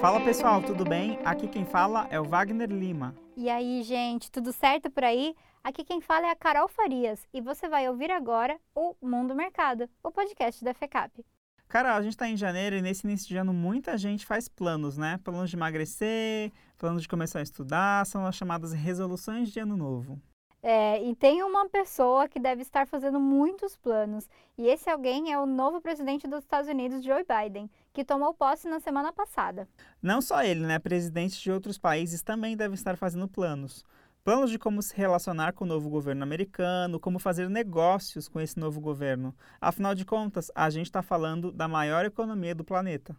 Fala pessoal, tudo bem? Aqui quem fala é o Wagner Lima. E aí, gente, tudo certo por aí? Aqui quem fala é a Carol Farias e você vai ouvir agora o Mundo Mercado, o podcast da FECAP. Carol, a gente está em janeiro e nesse início de ano muita gente faz planos, né? Planos de emagrecer, planos de começar a estudar, são as chamadas resoluções de ano novo. É, e tem uma pessoa que deve estar fazendo muitos planos, e esse alguém é o novo presidente dos Estados Unidos, Joe Biden, que tomou posse na semana passada. Não só ele, né? Presidentes de outros países também devem estar fazendo planos. Planos de como se relacionar com o novo governo americano, como fazer negócios com esse novo governo. Afinal de contas, a gente está falando da maior economia do planeta.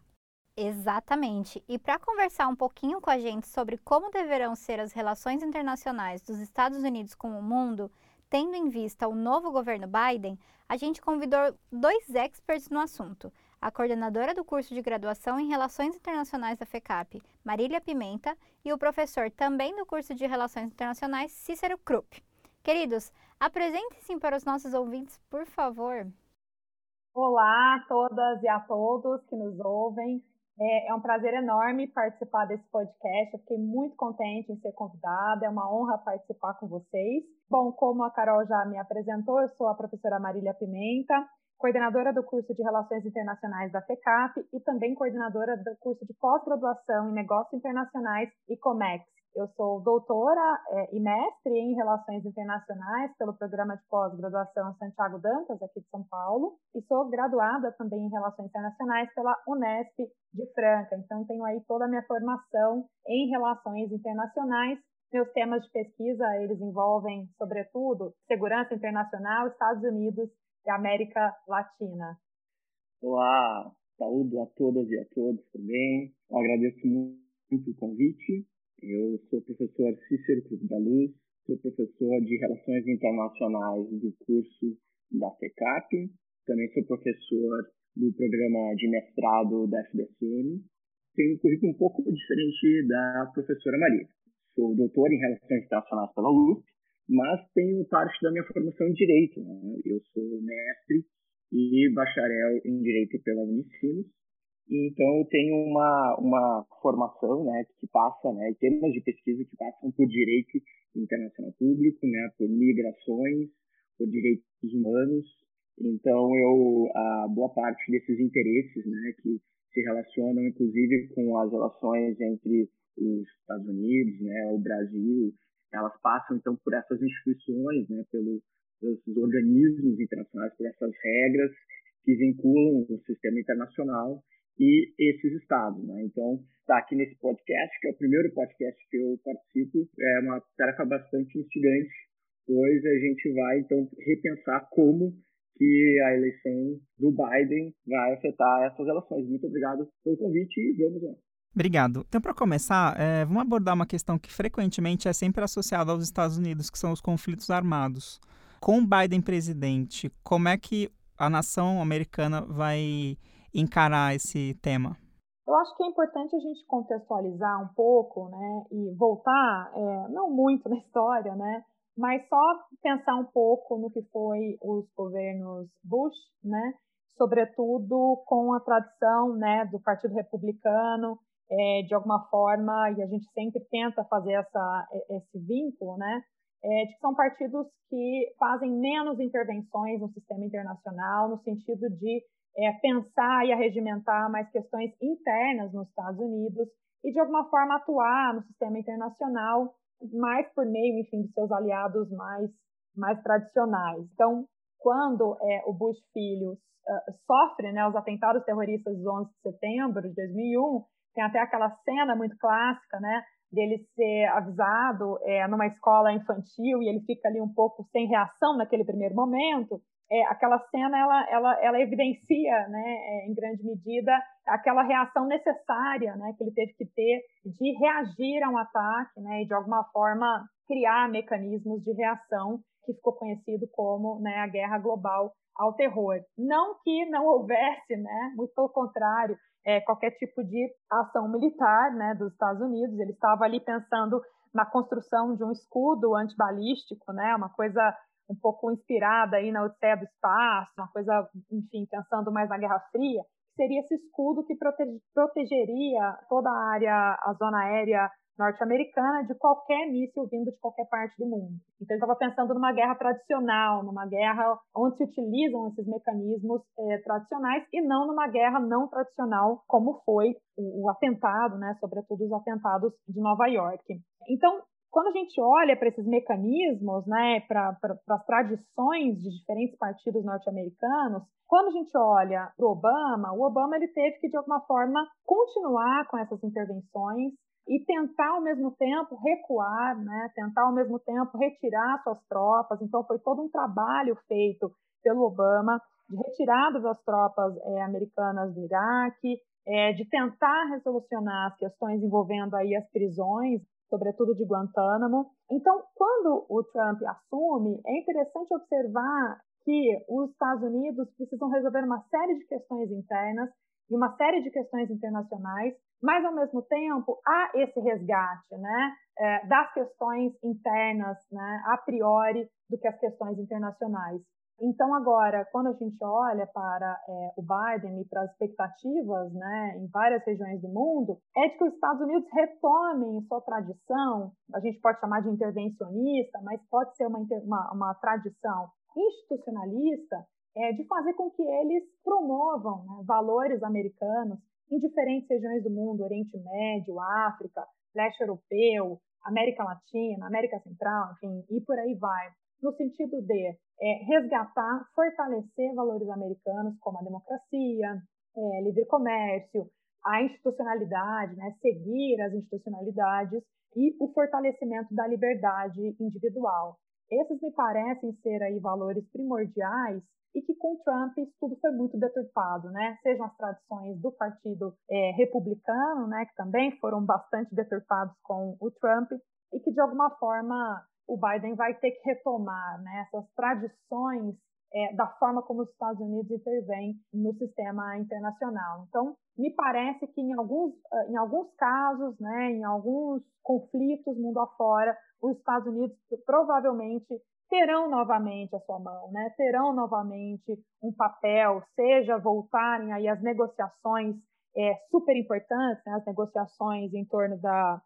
Exatamente. E para conversar um pouquinho com a gente sobre como deverão ser as relações internacionais dos Estados Unidos com o mundo, tendo em vista o novo governo Biden, a gente convidou dois experts no assunto. A coordenadora do curso de graduação em Relações Internacionais da FECAP, Marília Pimenta, e o professor também do curso de Relações Internacionais, Cícero Krupp. Queridos, apresentem-se para os nossos ouvintes, por favor. Olá a todas e a todos que nos ouvem. É, é, um prazer enorme participar desse podcast. Eu fiquei muito contente em ser convidada. É uma honra participar com vocês. Bom, como a Carol já me apresentou, eu sou a professora Marília Pimenta, coordenadora do curso de Relações Internacionais da FECAP e também coordenadora do curso de pós-graduação em Negócios Internacionais e COMEX. Eu sou doutora é, e mestre em Relações Internacionais pelo programa de pós-graduação Santiago Dantas, aqui de São Paulo, e sou graduada também em Relações Internacionais pela Unesp de Franca. Então, tenho aí toda a minha formação em Relações Internacionais. Meus temas de pesquisa, eles envolvem, sobretudo, segurança internacional, Estados Unidos e América Latina. Olá, saúde a todas e a todos também. Eu agradeço muito o convite eu sou o professor Cícero Cruz da Luz, sou professor de Relações Internacionais do curso da FECAP, também sou professor do programa de mestrado da FDSM. Tenho um currículo um pouco diferente da professora Maria. Sou doutor em Relações Internacionais pela USP, mas tenho parte da minha formação em Direito. Né? Eu sou mestre e bacharel em Direito pela Unicinos então, eu tenho uma, uma formação né, que passa, né, temas de pesquisa que passam por direito internacional público, né, por migrações, por direitos humanos. Então, eu a boa parte desses interesses, né, que se relacionam, inclusive, com as relações entre os Estados Unidos, né, o Brasil, elas passam então por essas instituições, né, pelo, pelos organismos internacionais, por essas regras que vinculam o sistema internacional e esses estados. Né? Então, estar tá aqui nesse podcast, que é o primeiro podcast que eu participo, é uma tarefa bastante instigante, pois a gente vai, então, repensar como que a eleição do Biden vai afetar essas relações. Muito obrigado pelo convite e vamos lá. Obrigado. Então, para começar, é, vamos abordar uma questão que frequentemente é sempre associada aos Estados Unidos, que são os conflitos armados. Com Biden presidente, como é que a nação americana vai encarar esse tema? Eu acho que é importante a gente contextualizar um pouco, né, e voltar, é, não muito na história, né, mas só pensar um pouco no que foi os governos Bush, né, sobretudo com a tradição, né, do Partido Republicano, é, de alguma forma, e a gente sempre tenta fazer essa, esse vínculo, né, é, de que são partidos que fazem menos intervenções no sistema internacional, no sentido de é, pensar e arregimentar mais questões internas nos Estados Unidos e, de alguma forma, atuar no sistema internacional mais por meio, enfim, de seus aliados mais, mais tradicionais. Então, quando é, o Bush filho uh, sofre né, os atentados terroristas do 11 de setembro de 2001, tem até aquela cena muito clássica, né, dele ser avisado é, numa escola infantil e ele fica ali um pouco sem reação naquele primeiro momento, é, aquela cena ela, ela, ela evidencia, né, é, em grande medida, aquela reação necessária, né, que ele teve que ter de reagir a um ataque, né, e de alguma forma criar mecanismos de reação que ficou conhecido como, né, a guerra global ao terror. Não que não houvesse, né, muito pelo contrário, é, qualquer tipo de ação militar, né, dos Estados Unidos. Ele estava ali pensando na construção de um escudo antibalístico, né, uma coisa um pouco inspirada aí na Odisseia do Espaço, uma coisa, enfim, pensando mais na Guerra Fria, seria esse escudo que protegeria toda a área, a zona aérea norte-americana de qualquer míssil vindo de qualquer parte do mundo. Então, ele estava pensando numa guerra tradicional, numa guerra onde se utilizam esses mecanismos é, tradicionais e não numa guerra não tradicional, como foi o, o atentado, né, sobretudo os atentados de Nova York. Então, quando a gente olha para esses mecanismos, né, para as tradições de diferentes partidos norte-americanos, quando a gente olha para o Obama, o Obama ele teve que, de alguma forma, continuar com essas intervenções e tentar, ao mesmo tempo, recuar, né, tentar, ao mesmo tempo, retirar suas tropas. Então, foi todo um trabalho feito pelo Obama de retirada das tropas é, americanas do Iraque, é, de tentar resolucionar as questões envolvendo aí as prisões sobretudo de Guantánamo. Então, quando o Trump assume, é interessante observar que os Estados Unidos precisam resolver uma série de questões internas e uma série de questões internacionais, mas ao mesmo tempo há esse resgate, né, é, das questões internas, né, a priori, do que as questões internacionais. Então, agora, quando a gente olha para é, o Biden e para as expectativas né, em várias regiões do mundo, é de que os Estados Unidos retomem sua tradição, a gente pode chamar de intervencionista, mas pode ser uma, uma, uma tradição institucionalista, é, de fazer com que eles promovam né, valores americanos em diferentes regiões do mundo, Oriente Médio, África, Leste Europeu, América Latina, América Central, enfim, e por aí vai no sentido de é, resgatar, fortalecer valores americanos como a democracia, é, livre comércio, a institucionalidade, né, seguir as institucionalidades e o fortalecimento da liberdade individual. Esses me parecem ser aí valores primordiais e que com Trump isso tudo foi muito deturpado, né? Sejam as tradições do Partido é, Republicano, né, que também foram bastante deturpados com o Trump e que de alguma forma o Biden vai ter que retomar né, essas tradições é, da forma como os Estados Unidos intervêm no sistema internacional. Então, me parece que em alguns, em alguns casos, né, em alguns conflitos mundo afora, os Estados Unidos provavelmente terão novamente a sua mão, né, terão novamente um papel, seja voltarem aí as negociações é, super importantes, né, as negociações em torno da,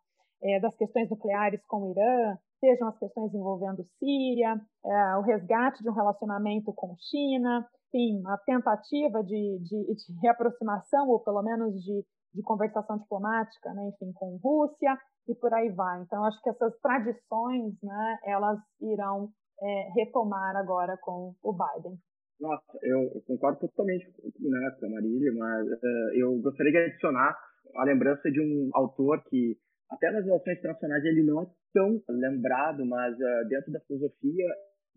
é, das questões nucleares com o Irã, sejam as questões envolvendo Síria, é, o resgate de um relacionamento com China, enfim, a tentativa de, de, de reaproximação, ou pelo menos de, de conversação diplomática, né, enfim, com Rússia, e por aí vai. Então, acho que essas tradições, né, elas irão é, retomar agora com o Biden. Nossa, eu, concordo totalmente né, com a Marília, mas uh, eu gostaria de adicionar a lembrança de um autor que até nas relações internacionais ele não é tão lembrado, mas uh, dentro da filosofia,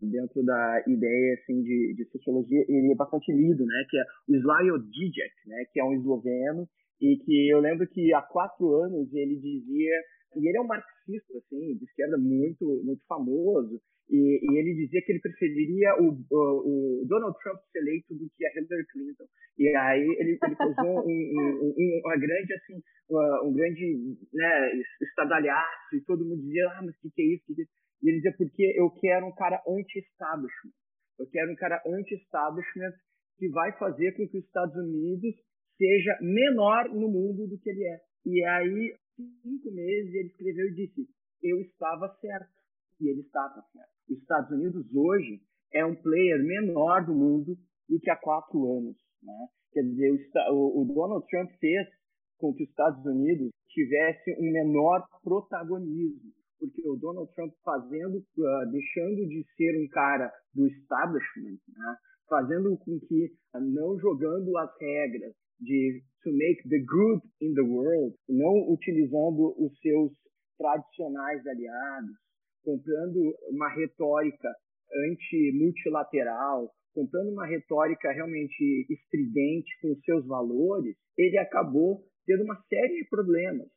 dentro da ideia assim de, de, sociologia, ele é bastante lido, né? Que é o Slavoj Žižek, né? Que é um esloveno e que eu lembro que há quatro anos ele dizia e ele é um marxista assim de esquerda muito muito famoso e, e, ele dizia que ele preferiria o, o, o, Donald Trump ser eleito do que a Hillary Clinton. E aí ele, ele causou um, um, um, uma grande, assim, uma, um grande né, estadalhaço e todo mundo dizia, ah, mas o que, que é isso? Que que é isso? E ele dizia, porque eu quero um cara anti-establishment. Eu quero um cara anti-establishment que vai fazer com que os Estados Unidos seja menor no mundo do que ele é. E aí, cinco meses, ele escreveu e disse, eu estava certo. E ele estava certo os Estados Unidos hoje é um player menor do mundo do que há quatro anos. Né? Quer dizer, o, o Donald Trump fez com que os Estados Unidos tivesse um menor protagonismo, porque o Donald Trump fazendo, uh, deixando de ser um cara do establishment, né? fazendo com que, uh, não jogando as regras de to make the good in the world, não utilizando os seus tradicionais aliados, comprando uma retórica anti-multilateral, comprando uma retórica realmente estridente com seus valores, ele acabou tendo uma série de problemas.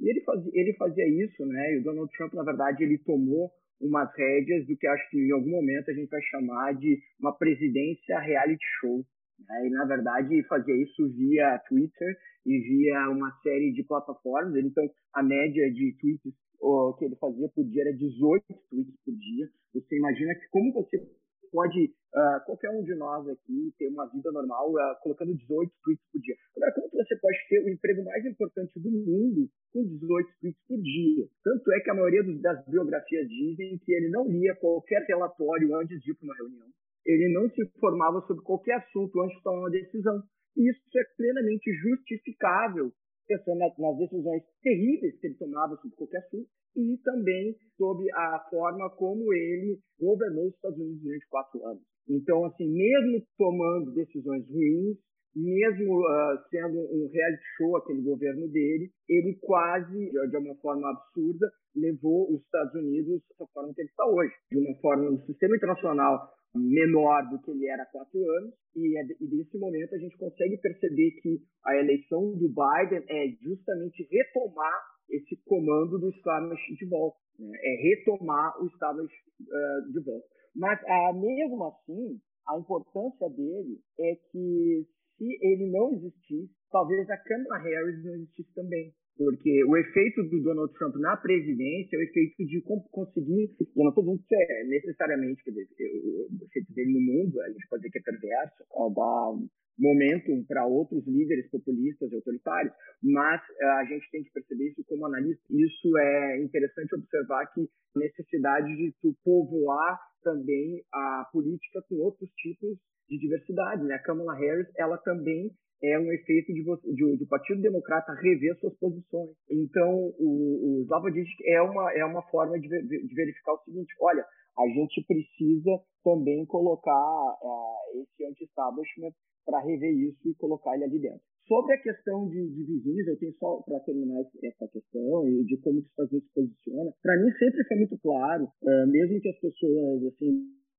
E ele fazia, ele fazia isso, né? E o Donald Trump, na verdade, ele tomou umas rédeas do que acho que em algum momento a gente vai chamar de uma presidência reality show. Né? E, na verdade, fazia isso via Twitter e via uma série de plataformas. Então, a média de tweets que ele fazia por dia era 18 tweets por dia. Você imagina que como você pode, uh, qualquer um de nós aqui, ter uma vida normal uh, colocando 18 tweets por dia. Agora, como você pode ter o emprego mais importante do mundo com 18 tweets por dia? Tanto é que a maioria das biografias dizem que ele não lia qualquer relatório antes de ir para uma reunião. Ele não se informava sobre qualquer assunto antes de tomar uma decisão. E isso é plenamente justificável, pensando nas decisões terríveis que ele tomava sobre qualquer assunto e também sobre a forma como ele governou os Estados Unidos durante quatro anos. Então, assim, mesmo tomando decisões ruins, mesmo uh, sendo um reality show aquele governo dele, ele quase, de uma forma absurda, levou os Estados Unidos à forma que ele está hoje, de uma forma no sistema internacional menor do que ele era há quatro anos, e, é, e desse momento a gente consegue perceber que a eleição do Biden é justamente retomar esse comando do establishment de volta, né? é retomar o establishment uh, de volta. Mas, uh, mesmo assim, a importância dele é que se ele não existisse, talvez a Kamala Harris não existisse também. Porque o efeito do Donald Trump na presidência é o efeito de conseguir. Eu não estou dizendo que é necessariamente, quer dizer, o efeito dele no mundo, a gente pode dizer que é perverso, momentum para outros líderes populistas e autoritários, mas eh, a gente tem que perceber isso como analista. Isso é interessante observar que a necessidade de tu povoar também a política com outros tipos de diversidade. Né? A Kamala Harris, ela também é um efeito de, de, de, o Partido Democrata rever suas posições. Então, o, o Slava é uma, é uma forma de, de verificar o seguinte, olha, a gente precisa também colocar uh, esse anti-establishment para rever isso e colocar ele ali dentro. Sobre a questão de, de vizinhos, eu tenho só para terminar essa questão e de como que Estados Unidos se posiciona. Para mim sempre foi muito claro, uh, mesmo que as pessoas assim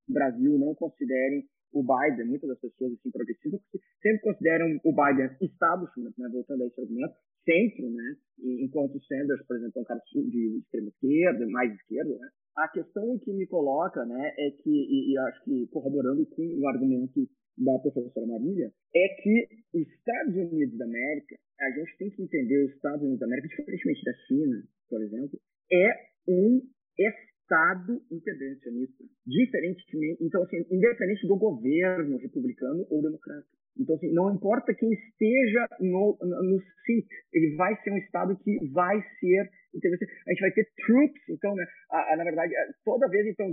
no Brasil não considerem o Biden, muitas das pessoas assim progressistas sempre consideram o Biden establishment, né, voltando a esse argumento, centro, né, enquanto o Sanders, por exemplo, é um cara de extrema esquerda, mais esquerda, né. A questão que me coloca, né, é que, e, e acho que corroborando com o argumento da professora Marília, é que os Estados Unidos da América, a gente tem que entender os Estados Unidos da América, diferentemente da China, por exemplo, é um Estado intervencionista. Diferentemente, então, assim, independente do governo republicano ou democrata. Então, assim, não importa quem esteja no, no seat, ele vai ser um Estado que vai ser a gente vai ter troops, então, né, a, a, na verdade, toda vez, então,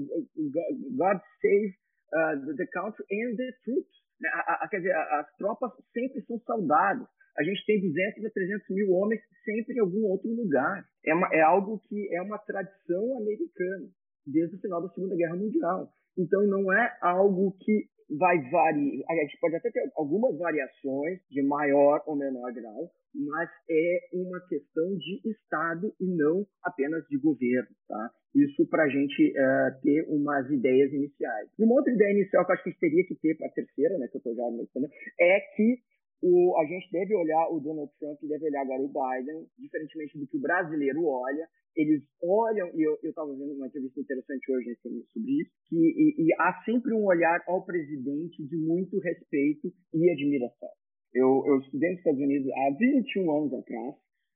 God save uh, the country and the troops. Né? A, a, quer dizer, as tropas sempre são saudadas. A gente tem 200 a 300 mil homens sempre em algum outro lugar. É, uma, é algo que é uma tradição americana, desde o final da Segunda Guerra Mundial. Então, não é algo que vai variar. A gente pode até ter algumas variações de maior ou menor grau, mas é uma questão de Estado e não apenas de governo. Tá? Isso para a gente uh, ter umas ideias iniciais. E uma outra ideia inicial que eu acho que a gente teria que ter para a terceira, né, que eu estou já mencionando, é que o, a gente deve olhar o Donald Trump deve olhar agora o Biden, diferentemente do que o brasileiro olha. Eles olham, e eu estava vendo uma entrevista interessante hoje sobre isso, que e, e há sempre um olhar ao presidente de muito respeito e admiração. Eu, eu estudei nos Estados Unidos há 21 anos atrás,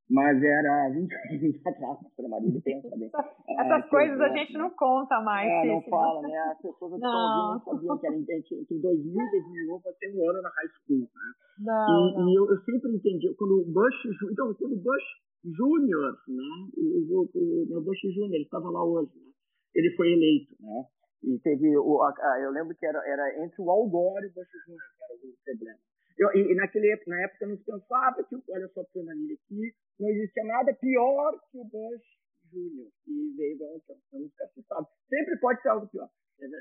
mas era 20 anos atrás, pastora Marília, pensa bem. Essas é, coisas a gente não conta mais. É, não fala, né? As pessoas não. não sabiam que era entre 2000 e 2001 para ter um ano na high school, né? Não, e, não. e eu, eu, sempre entendi, quando o Bush, então, quando o Bush Júnior, né? O, o, o Bush Júnior, ele estava lá hoje, né? Ele foi eleito, né? E teve, o, a, eu lembro que era, era entre o Al Gore e o Bush Júnior, que era o problema. Eu, e, naquele, na época não se pensava que, olha só para Manilha aqui, não existia nada pior que o Bush Júnior, que veio Trump. Então, nunca se sabe. Sempre pode ter algo pior.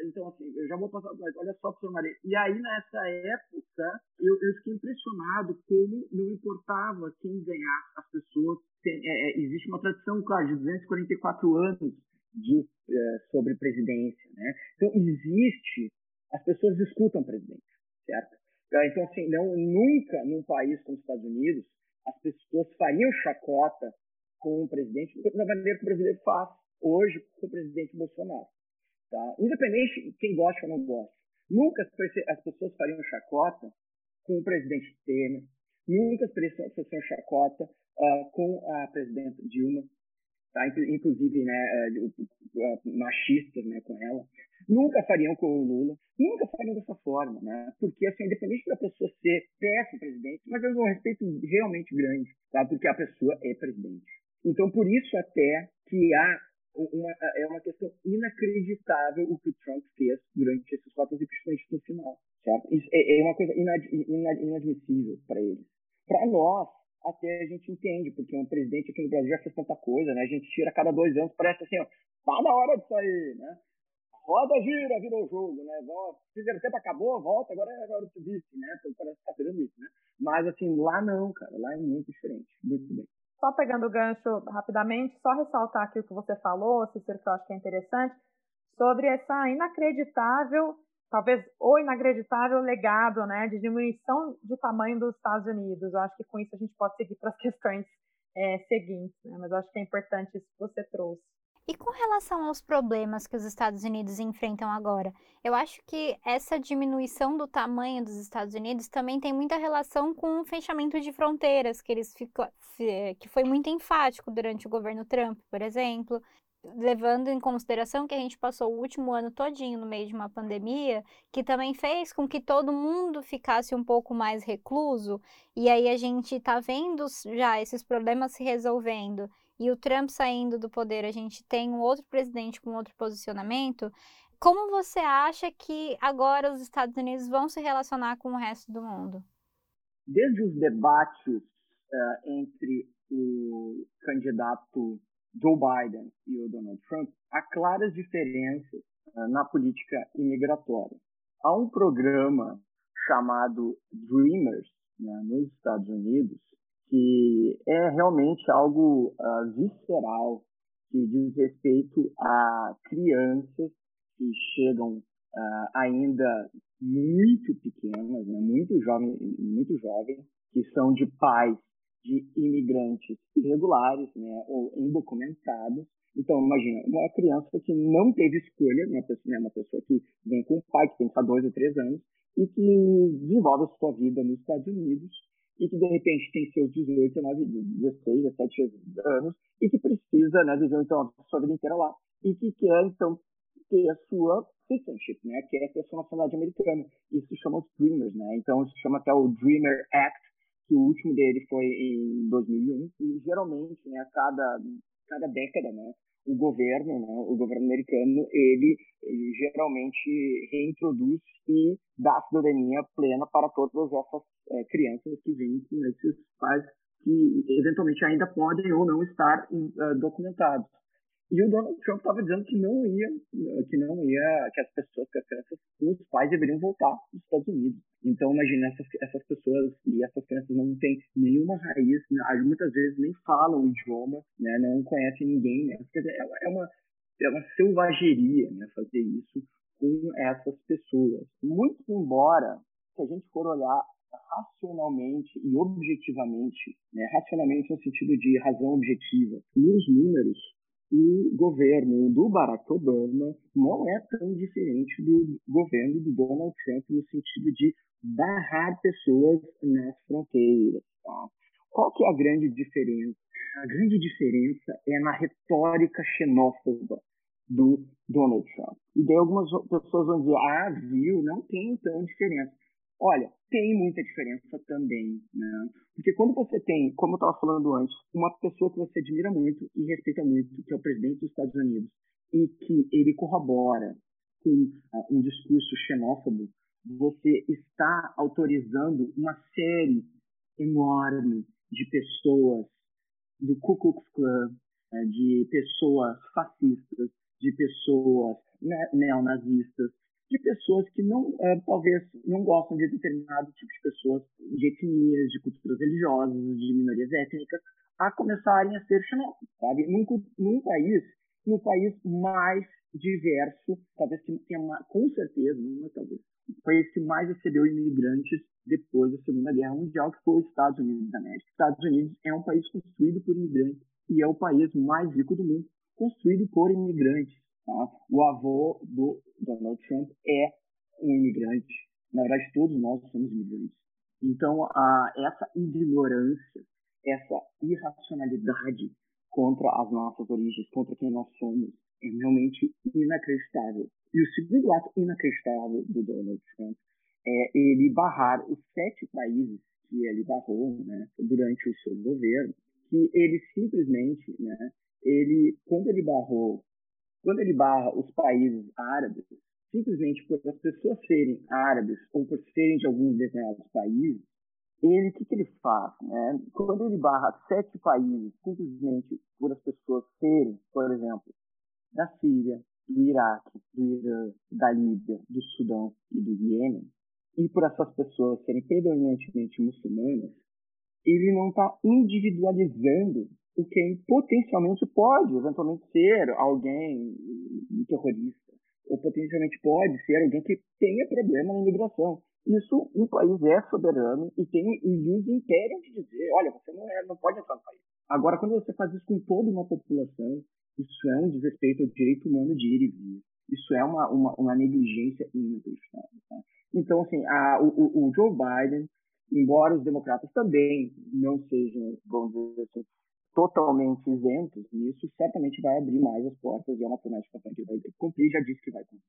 Então, assim, eu já vou passar mas olha só, professor Maria. E aí, nessa época, eu, eu fiquei impressionado como não importava quem ganhasse as pessoas. Tem, é, é existe uma tradição, claro, de 244 anos de, é, sobre presidência, né? Então, existe, as pessoas escutam presidente, certo? Tá? Então, assim, não, nunca num país como os Estados Unidos as pessoas fariam chacota com o presidente da maneira que o brasileiro faz hoje com o presidente Bolsonaro. Tá? Independente de quem gosta ou não gosta. Nunca as pessoas fariam chacota com o presidente Temer, nunca as pessoas fariam chacota uh, com a presidenta Dilma. Tá? inclusive né, é, machistas né, com ela, nunca fariam com o Lula, nunca fariam dessa forma, né? Porque, assim, independente da pessoa ser péssimo presidente, mas eles um respeito realmente grande, tá? Porque a pessoa é presidente. Então, por isso até que há uma, é uma questão inacreditável o que o Trump fez durante esses quatro anos, principalmente no final. Certo? Isso é, é uma coisa inad, inad, inadmissível para eles. Para nós, até a gente entende, porque um presidente aqui no Brasil já fez tanta coisa, né? A gente tira a cada dois anos, parece assim, ó, tá na hora de sair, né? Roda, gira, virou o jogo, né? Primeiro tempo acabou, volta, agora é hora do vice, né? Então parece que tá fazendo isso, né? Mas assim, lá não, cara, lá é muito diferente, muito bem. Só pegando o gancho rapidamente, só ressaltar aqui o que você falou, Cícero, que eu acho que é interessante, sobre essa inacreditável, talvez o inacreditável legado né, de diminuição de tamanho dos Estados Unidos. Eu acho que com isso a gente pode seguir para as questões é, seguintes, né, mas eu acho que é importante isso que você trouxe. E com relação aos problemas que os Estados Unidos enfrentam agora, eu acho que essa diminuição do tamanho dos Estados Unidos também tem muita relação com o fechamento de fronteiras, que eles ficou, que foi muito enfático durante o governo Trump, por exemplo, levando em consideração que a gente passou o último ano todinho no meio de uma pandemia, que também fez com que todo mundo ficasse um pouco mais recluso, e aí a gente está vendo já esses problemas se resolvendo e o Trump saindo do poder, a gente tem um outro presidente com outro posicionamento. Como você acha que agora os Estados Unidos vão se relacionar com o resto do mundo? Desde os debates uh, entre o candidato Joe Biden e o Donald Trump, há claras diferenças uh, na política imigratória. Há um programa chamado Dreamers né, nos Estados Unidos que é realmente algo uh, visceral, que diz respeito a crianças que chegam uh, ainda muito pequenas, né, muito jovens, muito jovens, que são de pais de imigrantes irregulares, né, ou indocumentados. Então, imagina, uma criança que não teve escolha, uma pessoa, né, uma pessoa que vem com o pai, que tem só dois ou três anos, e que desenvolve a sua vida nos Estados Unidos e que de repente tem seus 18, 19, 16, 17 anos e que precisa né, viver então a sua vida inteira lá e que quer então ter a sua citizenship, né, quer ter a sua nacionalidade americana. Isso se chama os Dreamers, né? Então isso se chama até o Dreamer Act, que o último dele foi em 2001 e geralmente, né, a cada cada década, né, o governo, né, o governo americano, ele, ele, geralmente reintroduz e dá cidadania plena para todas essas é, crianças que vêm com esses pais que eventualmente ainda podem ou não estar uh, documentados. E o Donald Trump estava dizendo que não ia, que não ia, que as pessoas, que as crianças, os pais deveriam voltar dos Estados Unidos. Então, imagina, essas, essas pessoas e essas crianças não têm nenhuma raiz, né? muitas vezes nem falam o idioma, né? não conhecem ninguém. Né? É, é, uma, é uma selvageria né? fazer isso com essas pessoas. Muito embora, se a gente for olhar racionalmente e objetivamente, né? racionalmente no sentido de razão objetiva, nos números, o governo do Barack Obama não é tão diferente do governo do Donald Trump no sentido de barrar pessoas nas fronteiras. Tá? Qual que é a grande diferença? A grande diferença é na retórica xenófoba do Donald Trump. E daí algumas pessoas vão dizer, ah, viu, não tem tão diferença. Olha, tem muita diferença também, né? Porque quando você tem, como eu estava falando antes, uma pessoa que você admira muito e respeita muito, que é o presidente dos Estados Unidos, e que ele corrobora com uh, um discurso xenófobo, você está autorizando uma série enorme de pessoas do Ku Klux Klan, né, de pessoas fascistas, de pessoas neonazistas, de pessoas que não, é, talvez não gostam de determinado tipo de pessoas, de etnias, de culturas religiosas, de minorias étnicas, a começarem a ser xenófobos, sabe? Num, num país, no país mais diverso, talvez que tenha com certeza, não talvez, o país que mais recebeu imigrantes depois da Segunda Guerra Mundial, que foi os Estados Unidos da América. Os Estados Unidos é um país construído por imigrantes e é o país mais rico do mundo, construído por imigrantes. Tá? O avô do Donald Trump é um imigrante. Na verdade, todos nós somos imigrantes. Então, a, essa ignorância, essa irracionalidade contra as nossas origens, contra quem nós somos, é realmente inacreditável. E o segundo ato inacreditável do Donald Trump é ele barrar os sete países que ele barrou né, durante o seu governo, que ele simplesmente, né, ele, quando ele barrou, quando ele barra os países árabes, simplesmente por as pessoas serem árabes ou por serem de alguns determinados países, ele, o que, que ele faz? Né? Quando ele barra sete países simplesmente por as pessoas serem, por exemplo, da Síria, do Iraque, do Irã, da Líbia, do Sudão e do Iêmen, e por essas pessoas serem predominantemente muçulmanas, ele não está individualizando o que potencialmente pode, eventualmente, ser alguém terrorista, ou potencialmente pode ser alguém que tenha problema na imigração. Isso, um país é soberano e tem e os impérios de dizer, olha, você não, é, não pode entrar no país. Agora, quando você faz isso com toda uma população, isso é um desrespeito ao direito humano de ir e vir. Isso é uma, uma, uma negligência inacreditável. Tá? Então, assim, a, o, o Joe Biden, embora os democratas também não sejam, vamos dizer assim, totalmente isentos nisso, certamente vai abrir mais as portas e é uma promessa que vai cumprir, já disse que vai cumprir.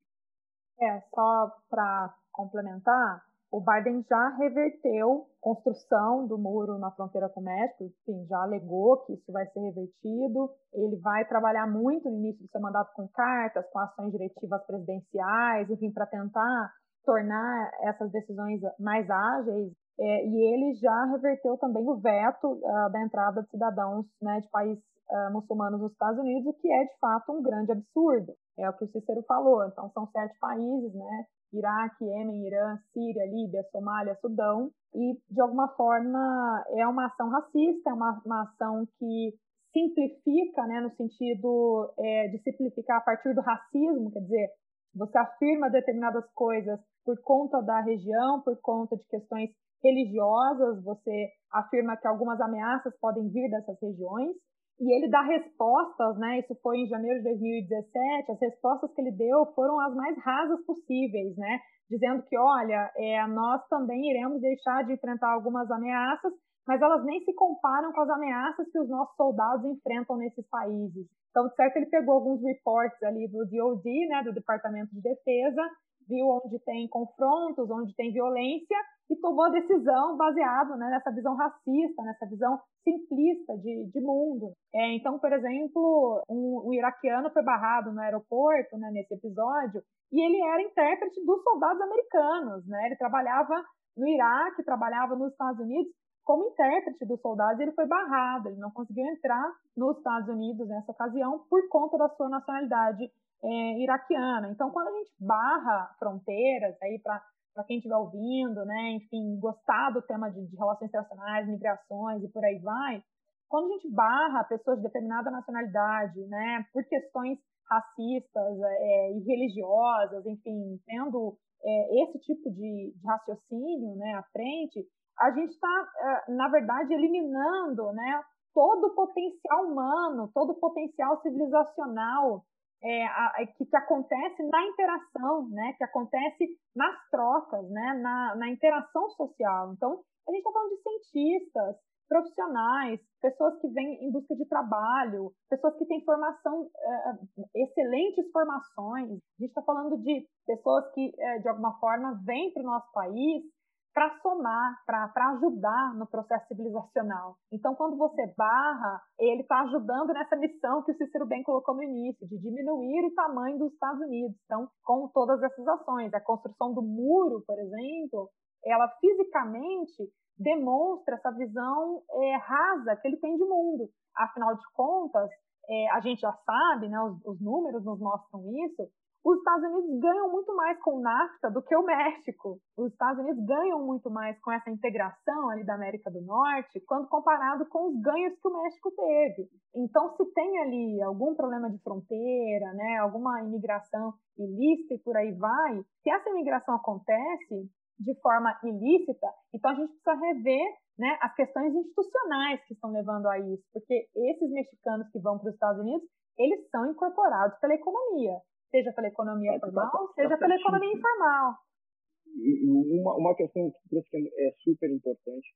É, só para complementar, o Biden já reverteu construção do muro na fronteira com o México, enfim, já alegou que isso vai ser revertido. Ele vai trabalhar muito no início do seu mandato com cartas, com ações diretivas presidenciais, enfim, para tentar tornar essas decisões mais ágeis. É, e ele já reverteu também o veto uh, da entrada de cidadãos né, de países uh, muçulmanos nos Estados Unidos, o que é de fato um grande absurdo. É o que o Cícero falou. Então, são sete países, né? Iraque, Iêmen, Irã, Síria, Líbia, Somália, Sudão, e de alguma forma é uma ação racista, é uma, uma ação que simplifica, né, no sentido é, de simplificar a partir do racismo, quer dizer, você afirma determinadas coisas por conta da região, por conta de questões religiosas, você afirma que algumas ameaças podem vir dessas regiões, e ele dá respostas, né? Isso foi em janeiro de 2017. As respostas que ele deu foram as mais rasas possíveis, né? Dizendo que, olha, é, nós também iremos deixar de enfrentar algumas ameaças, mas elas nem se comparam com as ameaças que os nossos soldados enfrentam nesses países. Então, de certo, ele pegou alguns reports ali do DOD, né, do Departamento de Defesa, viu onde tem confrontos, onde tem violência e tomou a decisão baseado né, nessa visão racista, nessa visão simplista de, de mundo. É, então, por exemplo, um, um, iraquiano foi barrado no aeroporto né, nesse episódio e ele era intérprete dos soldados americanos. Né? Ele trabalhava no Iraque, trabalhava nos Estados Unidos como intérprete dos soldados, ele foi barrado, ele não conseguiu entrar nos Estados Unidos nessa ocasião por conta da sua nacionalidade é, iraquiana. Então, quando a gente barra fronteiras aí para para quem estiver ouvindo, né, enfim, gostar do tema de, de, relações internacionais, migrações e por aí vai, quando a gente barra pessoas de determinada nacionalidade, né, por questões racistas é, e religiosas, enfim, tendo é, esse tipo de, de, raciocínio, né, à frente, a gente está, é, na verdade, eliminando, né, todo o potencial humano, todo o potencial civilizacional é, a, que, que, acontece na interação, né, que acontece nas trocas, né, na, na interação social. Então, a gente está falando de cientistas, profissionais, pessoas que vêm em busca de trabalho, pessoas que têm formação, é, excelentes formações. A gente está falando de pessoas que, é, de alguma forma, vêm para o nosso país para somar, para ajudar no processo civilizacional. Então, quando você barra, ele está ajudando nessa missão que o Cícero bem colocou no início, de diminuir o tamanho dos Estados Unidos. Então, com todas essas ações, a construção do muro, por exemplo, ela fisicamente demonstra essa visão é, rasa que ele tem de mundo. Afinal de contas, é, a gente já sabe, né, os, os números nos mostram isso, os Estados Unidos ganham muito mais com o NAFTA do que o México. Os Estados Unidos ganham muito mais com essa integração ali da América do Norte, quando comparado com os ganhos que o México teve. Então, se tem ali algum problema de fronteira, né, alguma imigração ilícita e por aí vai, se essa imigração acontece de forma ilícita, então a gente precisa rever né, as questões institucionais que estão levando a isso, porque esses mexicanos que vão para os Estados Unidos, eles são incorporados pela economia seja pela economia formal, seja pela economia informal. Uma, uma questão que é super importante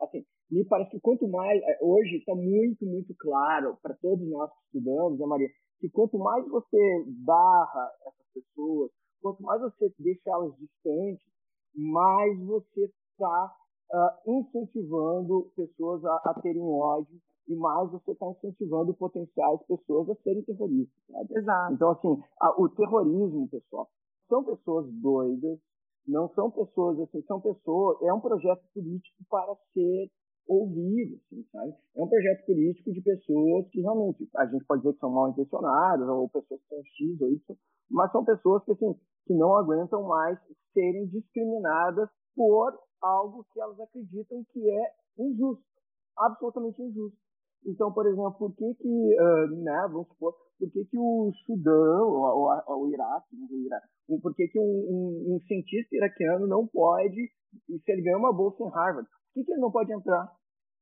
assim, me parece que quanto mais, é, hoje está muito, muito claro para todos nós que estudamos, né, Maria, que quanto mais você barra essas pessoas, quanto mais você deixa elas distantes, mais você está uh, incentivando pessoas a, a, terem ódio e mais você está incentivando potenciais pessoas a serem terroristas. Sabe? Exato. Então, assim, a, o terrorismo, pessoal, são pessoas doidas, não são pessoas assim, são pessoas, é um projeto político para ser ouvido, assim, sabe? É um projeto político de pessoas que realmente, a gente pode dizer que são mal intencionadas, ou pessoas que são X ou Y, mas são pessoas que, assim, que não aguentam mais serem discriminadas por algo que elas acreditam que é injusto, absolutamente injusto. Então, por exemplo, por que que, uh, né, vamos supor, por que que o Sudão, ou, ou, o Iraque, o Iraque por que que um, um, um, cientista iraquiano não pode, se ele ganhar uma bolsa em Harvard, por que, que ele não pode entrar?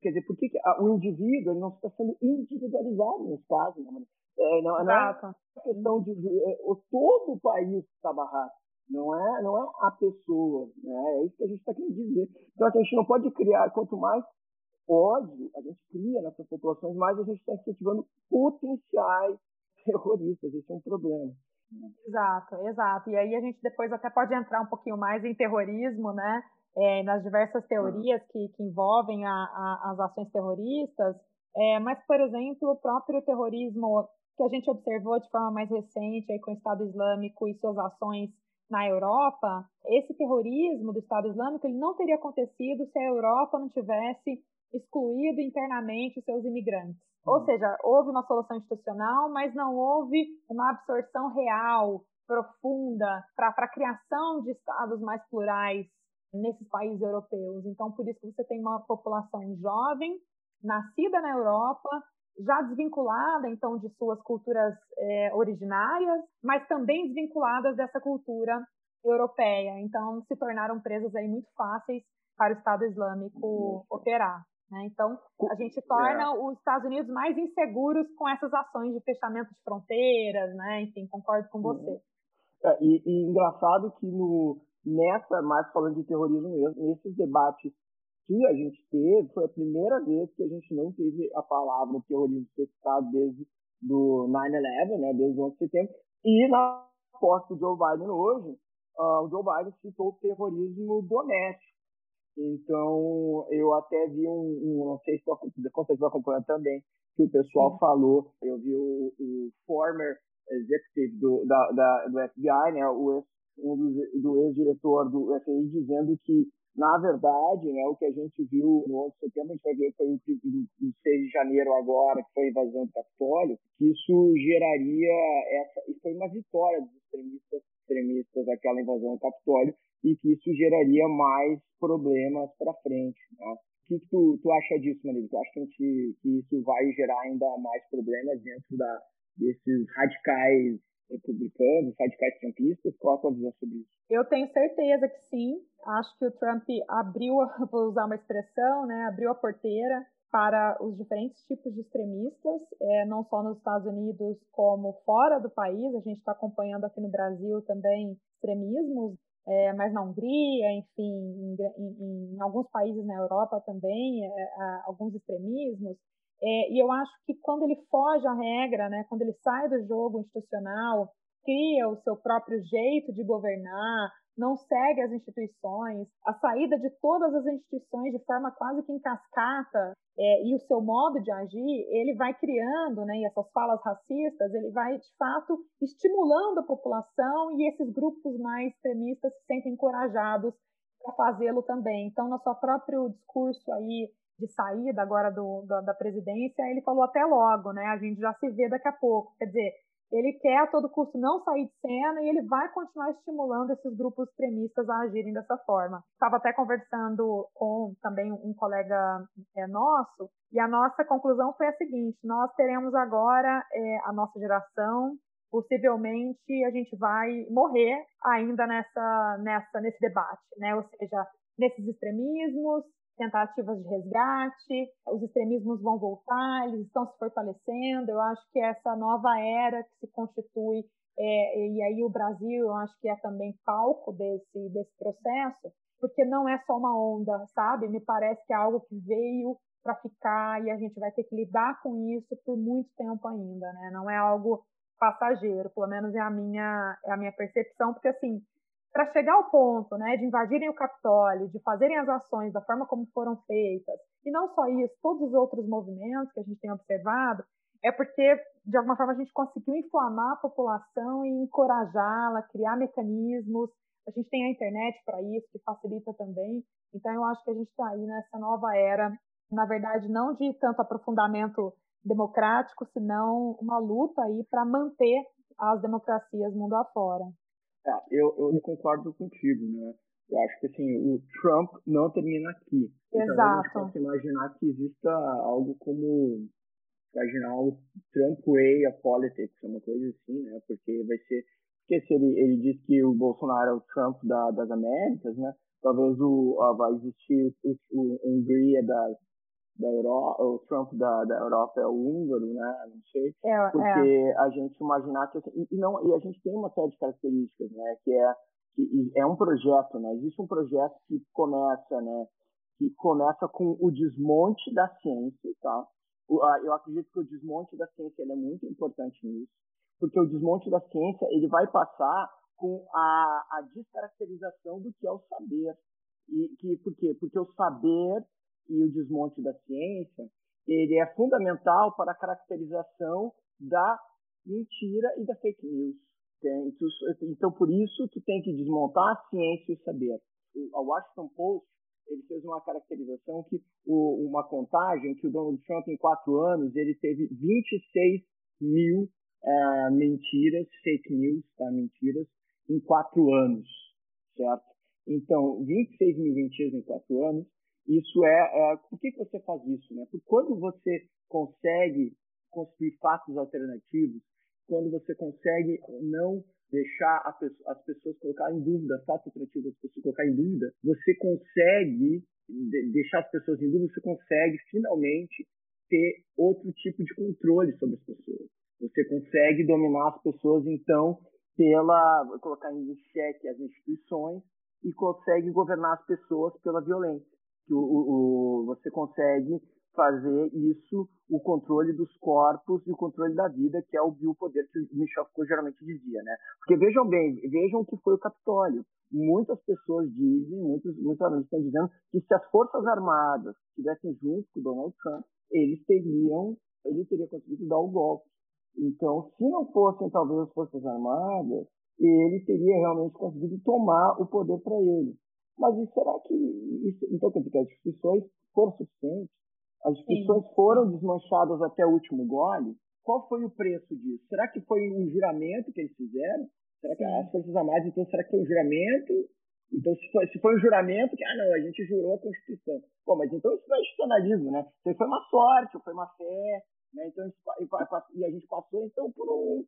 Quer dizer, por que, que a, o indivíduo ele não está sendo individualizado nesse caso? Né? É, não, não é questão de, é, todo o país está barrado. Não é, não é a pessoa, né? É isso que a gente está querendo dizer. Então, assim, a gente não pode criar, quanto mais ódio a gente cria nessas populações, mais a gente está incentivando potenciais terroristas. Esse é um problema. Exato, exato. E aí a gente depois até pode entrar um pouquinho mais em terrorismo, né? É, nas diversas teorias que, que envolvem a, a, as ações terroristas. É, mas, por exemplo, o próprio terrorismo que a gente observou de forma mais recente aí com o Estado Islâmico e suas ações na Europa, esse terrorismo do Estado Islâmico ele não teria acontecido se a Europa não tivesse excluído internamente os seus imigrantes. Ou uhum. seja, houve uma solução institucional, mas não houve uma absorção real, profunda, para a criação de estados mais plurais nesses países europeus. Então, por isso que você tem uma população jovem, nascida na Europa, já desvinculada, então, de suas culturas é, originárias, mas também desvinculadas dessa cultura europeia. Então, se tornaram presas aí muito fáceis para o Estado Islâmico operar. Né? Então, a gente torna é. os Estados Unidos mais inseguros com essas ações de fechamento de fronteiras, né? Enfim, concordo com você. É, e, e, engraçado que no, nessa, mais falando de terrorismo mesmo, nesses debates que a gente teve, foi a primeira vez que a gente não teve a palavra terrorismo citado desde do 9-11, né, desde o 11 de setembro, e na posse do Joe Biden hoje, uh, o Joe Biden citou o terrorismo doméstico, então, eu até vi um, um não sei se você acompanhando também, que o pessoal Sim. falou, eu vi o, o former executive do, da, da, do FBI, né, o ex, um do, do ex-diretor do FBI, dizendo que, na verdade, né, o que a gente viu no 11 de setembro, a gente vai ver foi o, o 6 de janeiro agora, que foi a invasão do Capitólio, que isso geraria essa, e foi uma vitória dos extremistas, extremistas aquela invasão do Capitólio, e que isso geraria mais problemas para frente. Né? O que, que tu, tu acha disso, Marília? Tu acha que, gente, que isso vai gerar ainda mais problemas dentro da, desses radicais republicanos, radicais trumpistas? Qual a tua visão sobre isso? Eu tenho certeza que sim. Acho que o Trump abriu, vou usar uma expressão, né, abriu a porteira para os diferentes tipos de extremistas, é, não só nos Estados Unidos como fora do país. A gente está acompanhando aqui no Brasil também extremismos é, mas na Hungria, enfim, em, em, em, alguns países na Europa também, é, alguns extremismos. É, e eu acho que quando ele foge à regra, né, quando ele sai do jogo institucional, cria o seu próprio jeito de governar, não segue as instituições, a saída de todas as instituições de forma quase que em cascata é, e o seu modo de agir, ele vai criando, né, e essas falas racistas, ele vai de fato estimulando a população e esses grupos mais extremistas se sentem encorajados para fazê-lo também. Então, no seu próprio discurso aí de saída agora do, da, da presidência, ele falou até logo, né? A gente já se vê daqui a pouco. Quer dizer, ele quer a todo custo não sair de cena e ele vai continuar estimulando esses grupos extremistas a agirem dessa forma. Estava até conversando com também um colega é, nosso e a nossa conclusão foi a seguinte: nós teremos agora é, a nossa geração possivelmente a gente vai morrer ainda nessa, nessa nesse debate, né? Ou seja, nesses extremismos, tentativas de resgate, os extremismos vão voltar, eles estão se fortalecendo. Eu acho que essa nova era que se constitui, é, e aí o Brasil, eu acho que é também palco desse, desse processo, porque não é só uma onda, sabe? Me parece que é algo que veio para ficar e a gente vai ter que lidar com isso por muito tempo ainda, né? Não é algo passageiro, pelo menos é a minha é a minha percepção, porque assim, para chegar ao ponto, né, de invadirem o Capitólio, de fazerem as ações da forma como foram feitas, e não só isso, todos os outros movimentos que a gente tem observado, é porque de alguma forma a gente conseguiu inflamar a população e encorajá-la, criar mecanismos. A gente tem a internet para isso, que facilita também. Então eu acho que a gente está aí nessa nova era, na verdade, não de tanto aprofundamento democrático, senão uma luta aí para manter as democracias mundo afora. É, eu, eu concordo contigo, né? Eu acho que assim, o Trump não termina aqui. Exato. Então, a gente pode imaginar que exista algo como imaginar o Trump way of politics, uma coisa assim, né? Porque vai ser. Porque se ele, ele diz que o Bolsonaro é o Trump da, das Américas, né? Talvez o, ó, vai existir o, o, o Hungria das, da Europa, o Trump da, da Europa é o húngaro, né? Não sei. É, porque é. a gente imaginar que e, e, não e a gente tem uma série de características, né? Que é que é um projeto, né? Existe um projeto que começa, né? Que começa com o desmonte da ciência, tá? Eu acredito que o desmonte da ciência é muito importante nisso, porque o desmonte da ciência ele vai passar com a, a descaracterização do que é o saber. E que por quê? Porque o saber e o desmonte da ciência, ele é fundamental para a caracterização da mentira e da fake news. Então, por isso, tu tem que desmontar a ciência e o saber. O Washington Post ele fez uma caracterização que uma contagem que o Donald Trump em quatro anos ele teve 26 mil uh, mentiras, fake news, tá? Mentiras em quatro anos, certo? Então, 26 mil mentiras em quatro anos isso é, é por que, que você faz isso, né? Porque quando você consegue construir fatos alternativos, quando você consegue não deixar as pessoas colocar em dúvida, fatos alternativos as pessoas colocar em dúvida, você consegue deixar as pessoas em dúvida, você consegue finalmente ter outro tipo de controle sobre as pessoas. Você consegue dominar as pessoas, então, pela colocar em xeque as instituições e consegue governar as pessoas pela violência o, o, você consegue fazer isso, o controle dos corpos e o controle da vida, que é o biopoder que o Michel Foucault geralmente dizia, né? Porque vejam bem, vejam o que foi o Capitólio. Muitas pessoas dizem, muitos, muitos alunos estão dizendo que se as Forças Armadas estivessem junto com Donald Trump, eles teriam, ele teria conseguido dar o golpe. Então, se não fossem talvez as Forças Armadas, ele teria realmente conseguido tomar o poder para ele. Mas e será que isso, então quer dizer que as instituições foram suficientes? As instituições sim, foram desmanchadas até o último gole? Qual foi o preço disso? Será que foi um juramento que eles fizeram? Será que as Forças Armadas, então, será que foi um juramento? Então, se foi, se foi um juramento, que, ah, não, a gente jurou a Constituição. Pô, mas então isso não é institucionalismo, né? Isso foi uma sorte, foi uma fé, né? Então, e a gente passou, então, por um...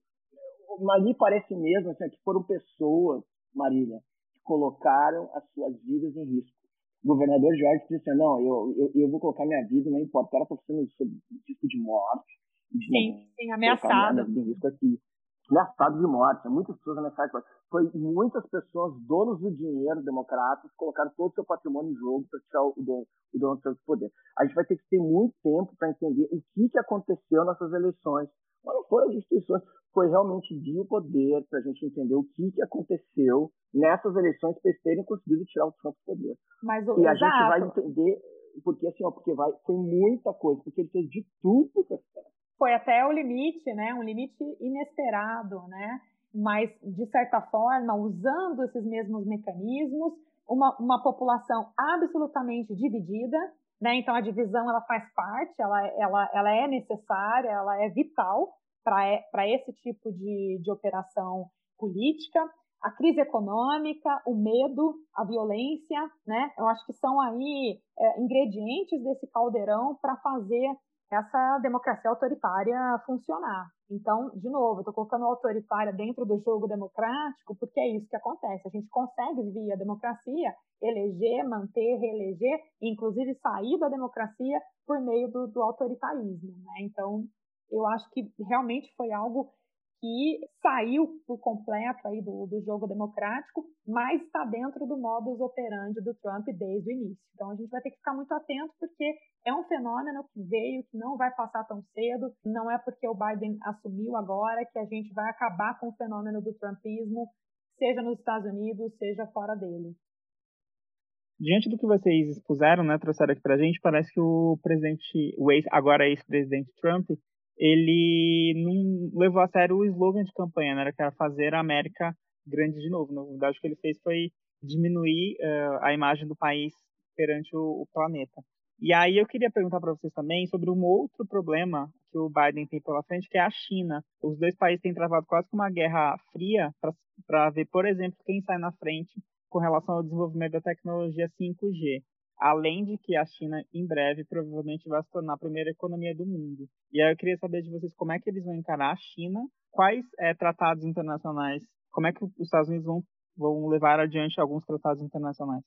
Ali parece mesmo, assim, que foram pessoas, Marília, colocaram as suas vidas em risco. O governador Jorge disse assim, não, eu, eu, eu vou colocar minha vida, não importa, o cara está sendo sob risco de morte. De sim, sim, ameaçado. Risco aqui. Ameaçado de morte, muitas pessoas ameaçadas Foi muitas pessoas, donos do dinheiro, democratas, colocaram todo o seu patrimônio em jogo para tirar o dono, o dono do poder. A gente vai ter que ter muito tempo para entender o que, que aconteceu nessas eleições. Mas não foram as instituições, foi realmente o poder para a gente entender o que, que aconteceu nessas eleições para eles terem conseguido tirar o Trump do poder. Mas, o, e a exato. gente vai entender porque assim, ó, porque vai, foi muita coisa, porque ele fez de tudo para Foi até o limite, né? Um limite inesperado, né? Mas de certa forma, usando esses mesmos mecanismos, uma, uma população absolutamente dividida, né? Então a divisão ela faz parte, ela, ela, ela é necessária, ela é vital para esse tipo de, de operação política. A crise econômica, o medo, a violência, né? Eu acho que são aí é, ingredientes desse caldeirão para fazer essa democracia autoritária funcionar. Então, de novo, estou colocando autoritária dentro do jogo democrático, porque é isso que acontece. A gente consegue, via democracia, eleger, manter, reeleger, inclusive sair da democracia por meio do, do autoritarismo. Né? Então, eu acho que realmente foi algo que saiu por completo aí do, do jogo democrático, mas está dentro do modus operandi do Trump desde o início. Então a gente vai ter que ficar muito atento porque é um fenômeno que veio, que não vai passar tão cedo. Não é porque o Biden assumiu agora que a gente vai acabar com o fenômeno do Trumpismo, seja nos Estados Unidos, seja fora dele. Diante do que vocês expuseram, né, trouxeram aqui pra gente, parece que o presidente, o ex, agora ex-presidente Trump, ele não levou a sério o slogan de campanha, né, que era fazer a América grande de novo. Na verdade, o que ele fez foi diminuir uh, a imagem do país perante o, o planeta. E aí eu queria perguntar para vocês também sobre um outro problema que o Biden tem pela frente, que é a China. Os dois países têm travado quase que uma guerra fria para ver, por exemplo, quem sai na frente com relação ao desenvolvimento da tecnologia 5G além de que a China em breve provavelmente vai se tornar a primeira economia do mundo. E aí eu queria saber de vocês como é que eles vão encarar a China, quais é, tratados internacionais, como é que os Estados Unidos vão, vão levar adiante alguns tratados internacionais.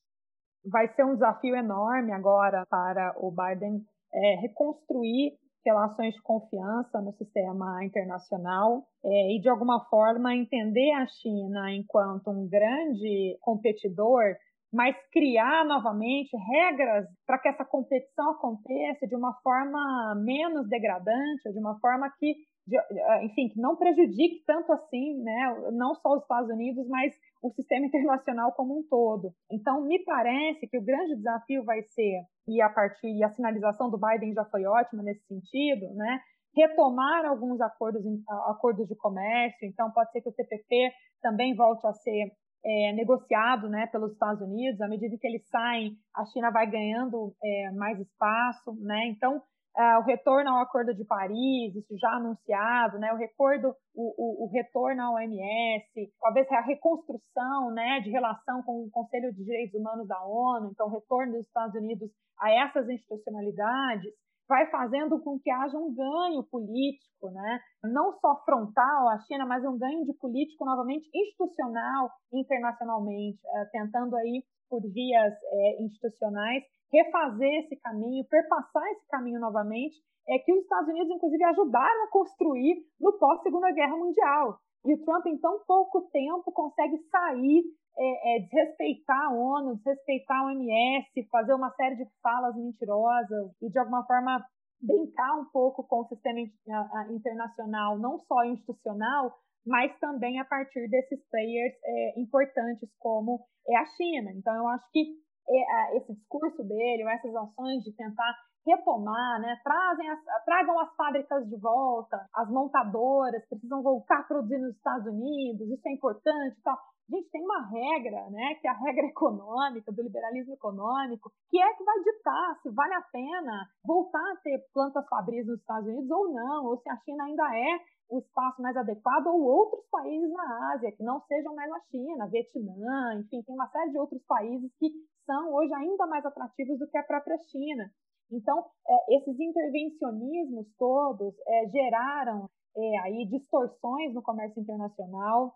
Vai ser um desafio enorme agora para o Biden é, reconstruir relações de confiança no sistema internacional é, e, de alguma forma, entender a China enquanto um grande competidor mas criar novamente regras para que essa competição aconteça de uma forma menos degradante, de uma forma que, eh, enfim, que não prejudique tanto assim, né, não só os Estados Unidos, mas o sistema internacional como um todo. Então, me parece que o grande desafio vai ser, e a partir e a sinalização do Biden já foi ótima nesse sentido, né, retomar alguns acordos, acordos de comércio. Então, pode ser que o TPP também volte a ser é, negociado né, pelos Estados Unidos, à medida que eles saem, a China vai ganhando é, mais espaço, né? Então, é, o retorno ao Acordo de Paris, isso já anunciado, né? O recordo, o, o, o, retorno ao OMS, talvez a reconstrução, né, de relação com o Conselho de Direitos Humanos da ONU, então o retorno dos Estados Unidos a essas institucionalidades vai fazendo com que haja um ganho político, né? não só frontal à China, mas um ganho de político novamente institucional internacionalmente, é, tentando aí por vias é, institucionais refazer esse caminho, perpassar esse caminho novamente, é que os Estados Unidos inclusive ajudaram a construir no pós Segunda Guerra Mundial. E o Trump em tão pouco tempo consegue sair é, é, desrespeitar a ONU, desrespeitar a OMS, fazer uma série de falas mentirosas e, de alguma forma, brincar um pouco com o sistema internacional, não só institucional, mas também a partir desses players é, importantes como é a China. Então, eu acho que é, esse discurso dele, ou essas ações de tentar retomar, né? Trazem as, tragam as fábricas de volta, as montadoras precisam voltar a produzir nos Estados Unidos, isso é importante, tal. Gente, tem uma regra, né, que é a regra econômica, do liberalismo econômico, que é que vai ditar se vale a pena voltar a ter plantas fabris nos Estados Unidos ou não, ou se a China ainda é o espaço mais adequado, ou outros países na Ásia, que não sejam mais a China, Vietnã, enfim, tem uma série de outros países que são hoje ainda mais atrativos do que a própria China. Então, é, esses intervencionismos todos é, geraram é, aí distorções no comércio internacional,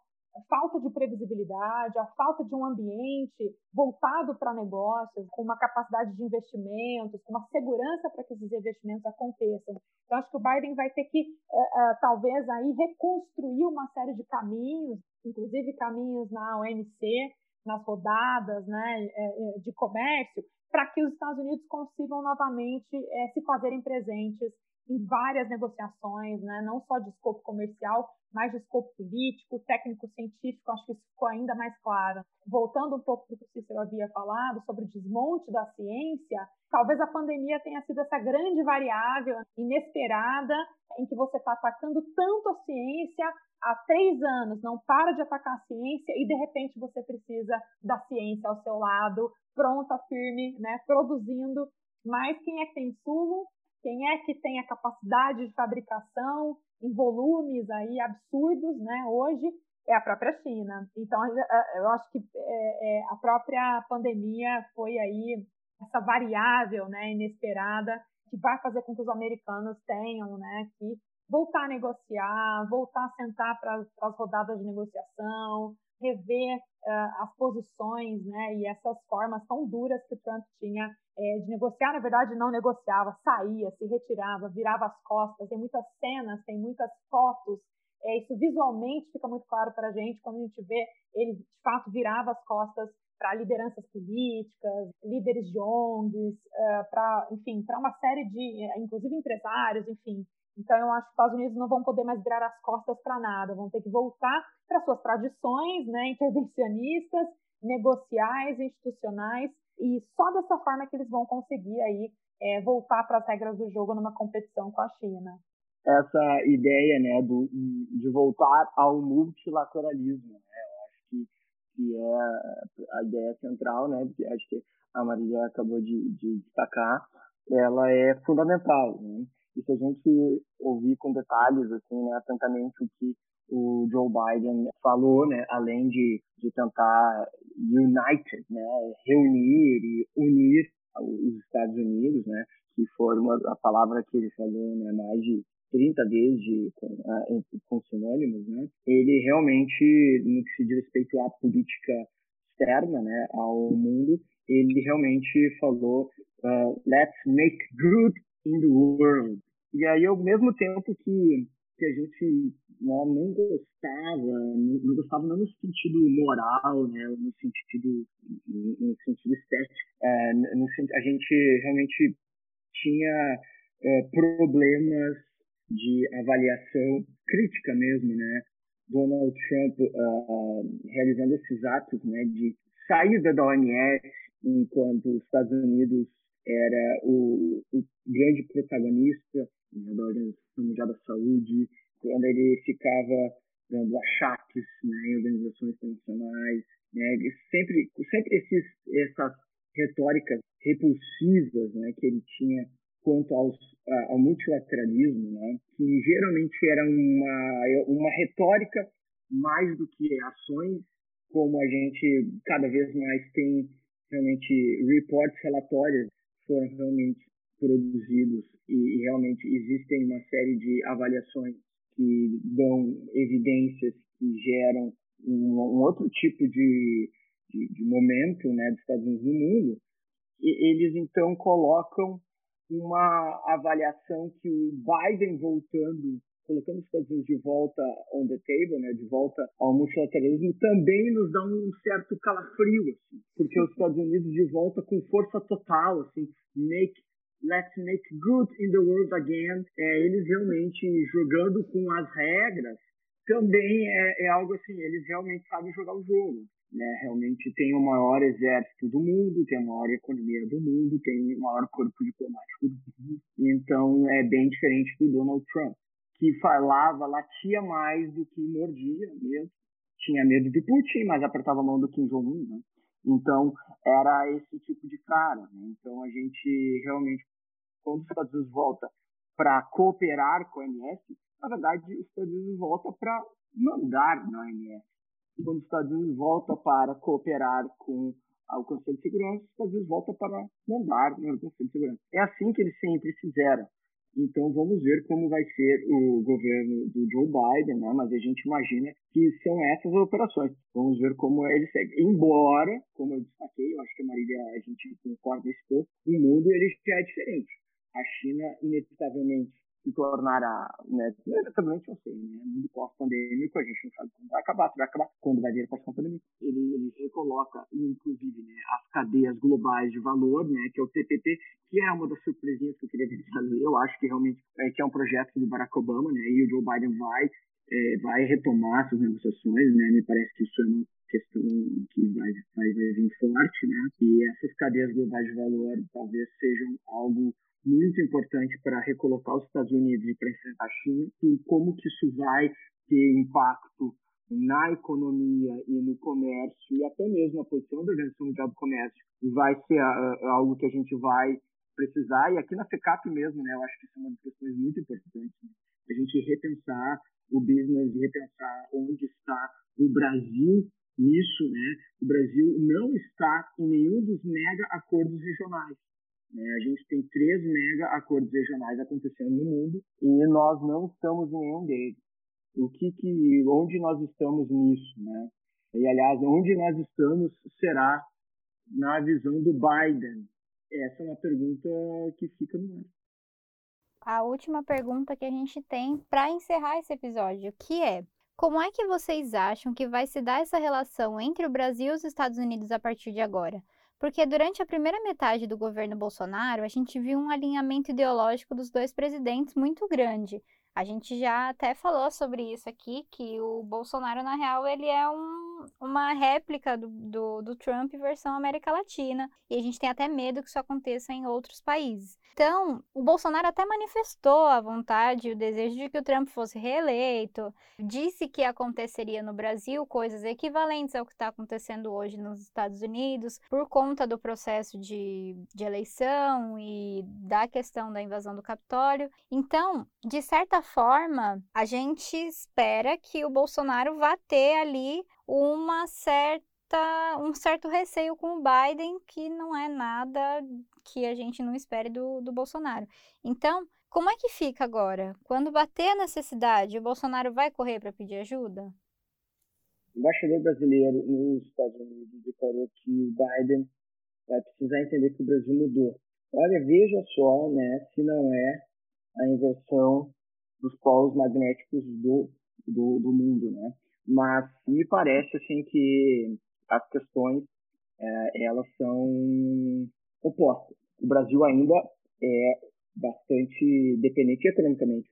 falta de previsibilidade, a falta de um ambiente voltado para negócios, com uma capacidade de investimentos, com uma segurança para que esses investimentos aconteçam. Então, acho que o Biden vai ter que, talvez, aí reconstruir uma série de caminhos, inclusive caminhos na OMC, nas rodadas né, de comércio, para que os Estados Unidos consigam novamente se fazerem presentes em várias negociações, né, não só de escopo comercial, mais de escopo político, técnico-científico, acho que isso ficou ainda mais claro. Voltando um pouco para o que o Cícero havia falado sobre o desmonte da ciência, talvez a pandemia tenha sido essa grande variável inesperada em que você está atacando tanto a ciência há três anos, não para de atacar a ciência e de repente você precisa da ciência ao seu lado, pronta, firme, né, produzindo. Mas quem é que tem insumo? Quem é que tem a capacidade de fabricação em volumes aí absurdos, né? Hoje é a própria China. Então, eu acho que é, é, a própria pandemia foi aí essa variável, né, inesperada que vai fazer com que os americanos tenham, né, que voltar a negociar, voltar a sentar para as rodadas de negociação, rever uh, as posições, né, e essas formas tão duras que Trump tinha é, de negociar, na verdade não negociava, saía, se retirava, virava as costas. Tem muitas cenas, tem muitas fotos É, isso visualmente fica muito claro para a gente quando a gente vê ele, de fato, virava as costas para lideranças políticas, líderes de ONGs, uh, para, enfim, para uma série de, inclusive empresários, enfim. Então, eu acho que os Estados Unidos não vão poder mais virar as costas para nada, vão ter que voltar para suas tradições né, intervencionistas, negociais, institucionais, e só dessa forma que eles vão conseguir aí é, voltar para as regras do jogo numa competição com a China. Essa ideia né, do, de voltar ao multilateralismo, né? eu acho que, que é a ideia central, né, porque acho que a Maria acabou de, de destacar, ela é fundamental. Né? E se a gente ouvir com detalhes, assim, né, atentamente o que o Joe Biden falou, né, além de, de tentar united, né, reunir e unir os Estados Unidos, né, que foi uma, a palavra que ele falou né, mais de 30 vezes de, com, com sinônimos, né, ele realmente, no que se diz respeito à política externa né, ao mundo, ele realmente falou uh, let's make good in the world. E aí, ao mesmo tempo que, que a gente né, não gostava, não, gostava não no sentido moral, né, no sentido, no sentido estético, é, no, a gente realmente tinha é, problemas de avaliação crítica mesmo, né? Donald Trump uh, realizando esses atos, né, de saída da OMS enquanto os Estados Unidos era o, o grande protagonista né, da Organização Mundial da Saúde, quando ele ficava dando achaques né, em organizações internacionais, né, sempre, sempre esses, essas retóricas repulsivas né, que ele tinha quanto aos, ao multilateralismo, né, que geralmente era uma, uma retórica mais do que ações, como a gente cada vez mais tem realmente reportes, relatórios foram realmente produzidos e, e realmente existem uma série de avaliações que dão evidências que geram um, um outro tipo de, de, de, momento né, dos Estados Unidos no mundo, e eles então colocam uma avaliação que o Biden voltando, colocando os Estados Unidos de volta on the table, né, de volta ao multilateralismo, também nos dá um certo calafrio, assim, porque os Estados Unidos de volta com força total, assim, make let's make good in the world again, é, eles realmente jogando com as regras, também é, é algo assim, eles realmente sabem jogar o jogo né, realmente tem o maior exército do mundo, tem a maior economia do mundo, tem o maior corpo diplomático do mundo. Então é bem diferente do Donald Trump, que falava, latia mais do que mordia mesmo. Tinha medo do Putin, mas apertava a mão do Kim Jong-un. Né? Então era esse tipo de cara. Né? Então a gente realmente, quando os Estados Unidos volta para cooperar com a OMS, na verdade os Estados Unidos volta para mandar na OMS quando os Estados Unidos volta para cooperar com o Conselho de Segurança, os Estados Unidos volta para mandar no Conselho de Segurança. É assim que eles sempre fizeram. Então vamos ver como vai ser o governo do Joe Biden, né? mas a gente imagina que são essas as operações. Vamos ver como ele segue. Embora, como eu destaquei, eu acho que a Marília, a gente concorda nesse ponto, o mundo ele já é diferente. A China, inevitavelmente, se tornará, né, exatamente eu sei, né, mundo pós-pandêmico, a gente não sabe quando vai acabar, se vai acabar, quando vai vir pós-pandêmico. Ele, ele recoloca, inclusive, né, as cadeias globais de valor, né, que é o TPP, que é uma das surpresinhas que eu queria fazer. Eu acho que realmente é, que é um projeto do Barack Obama, né, e o Joe Biden vai, é, vai retomar essas negociações, né, me parece que isso é uma questão que vai, vai, vai vir forte, né, e essas cadeias globais de valor talvez sejam algo muito importante para recolocar os Estados Unidos e para enfrentar a China, e como que isso vai ter impacto na economia e no comércio e até mesmo na posição da Organização Mundial do Comércio vai ser uh, algo que a gente vai precisar e aqui na FECAP mesmo, né, eu acho que isso é uma das questões muito importantes, né? a gente repensar o business e repensar onde está o Brasil nisso, né? O Brasil não está em nenhum dos mega acordos regionais. Né? A gente tem três mega acordos regionais acontecendo no mundo e nós não estamos em nenhum deles. O que, que onde nós estamos nisso, né? E aliás, onde nós estamos será na visão do Biden. Essa é uma pergunta que fica no ar. a última pergunta que a gente tem para encerrar esse episódio, que é: como é que vocês acham que vai se dar essa relação entre o Brasil e os Estados Unidos a partir de agora? Porque durante a primeira metade do governo Bolsonaro, a gente viu um alinhamento ideológico dos dois presidentes muito grande. A gente já até falou sobre isso aqui, que o Bolsonaro, na real, ele é um, uma réplica do, do, do, Trump versão América Latina. E a gente tem até medo que isso aconteça em outros países. Então, o Bolsonaro até manifestou a vontade, o desejo de que o Trump fosse reeleito, disse que aconteceria no Brasil coisas equivalentes ao que está acontecendo hoje nos Estados Unidos, por conta do processo de, de eleição e da questão da invasão do Capitólio. Então, de certa forma, a gente espera que o Bolsonaro vá ter ali uma certa um certo receio com o Biden, que não é nada que a gente não espere do, do Bolsonaro. Então, como é que fica agora? Quando bater a necessidade, o Bolsonaro vai correr para pedir ajuda? O embaixador brasileiro nos Estados Unidos declarou que o Biden vai precisar entender que o Brasil mudou. Olha, veja só, né, se não é a inversão dos polos magnéticos do, do, do mundo, né? Mas me parece assim que as questões é, elas são opostas. O Brasil ainda é bastante dependente economicamente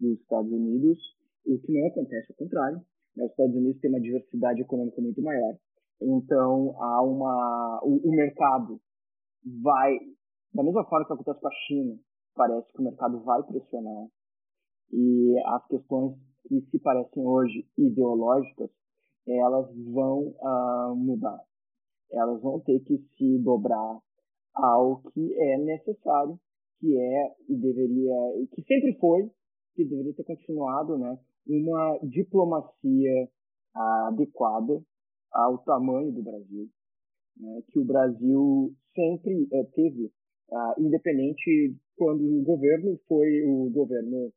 dos Estados Unidos, o que não acontece ao contrário. Né? Os Estados Unidos têm uma diversidade econômica muito maior. Então, há uma, o, o mercado vai, da mesma forma que acontece com a China, parece que o mercado vai pressionar e as questões que se parecem hoje ideológicas, elas vão uh, mudar. Elas vão ter que se dobrar ao que é necessário, que é e deveria, que sempre foi, que deveria ter continuado, né, uma diplomacia uh, adequada ao tamanho do Brasil, né, que o Brasil sempre uh, teve, uh, independente quando o governo foi o governo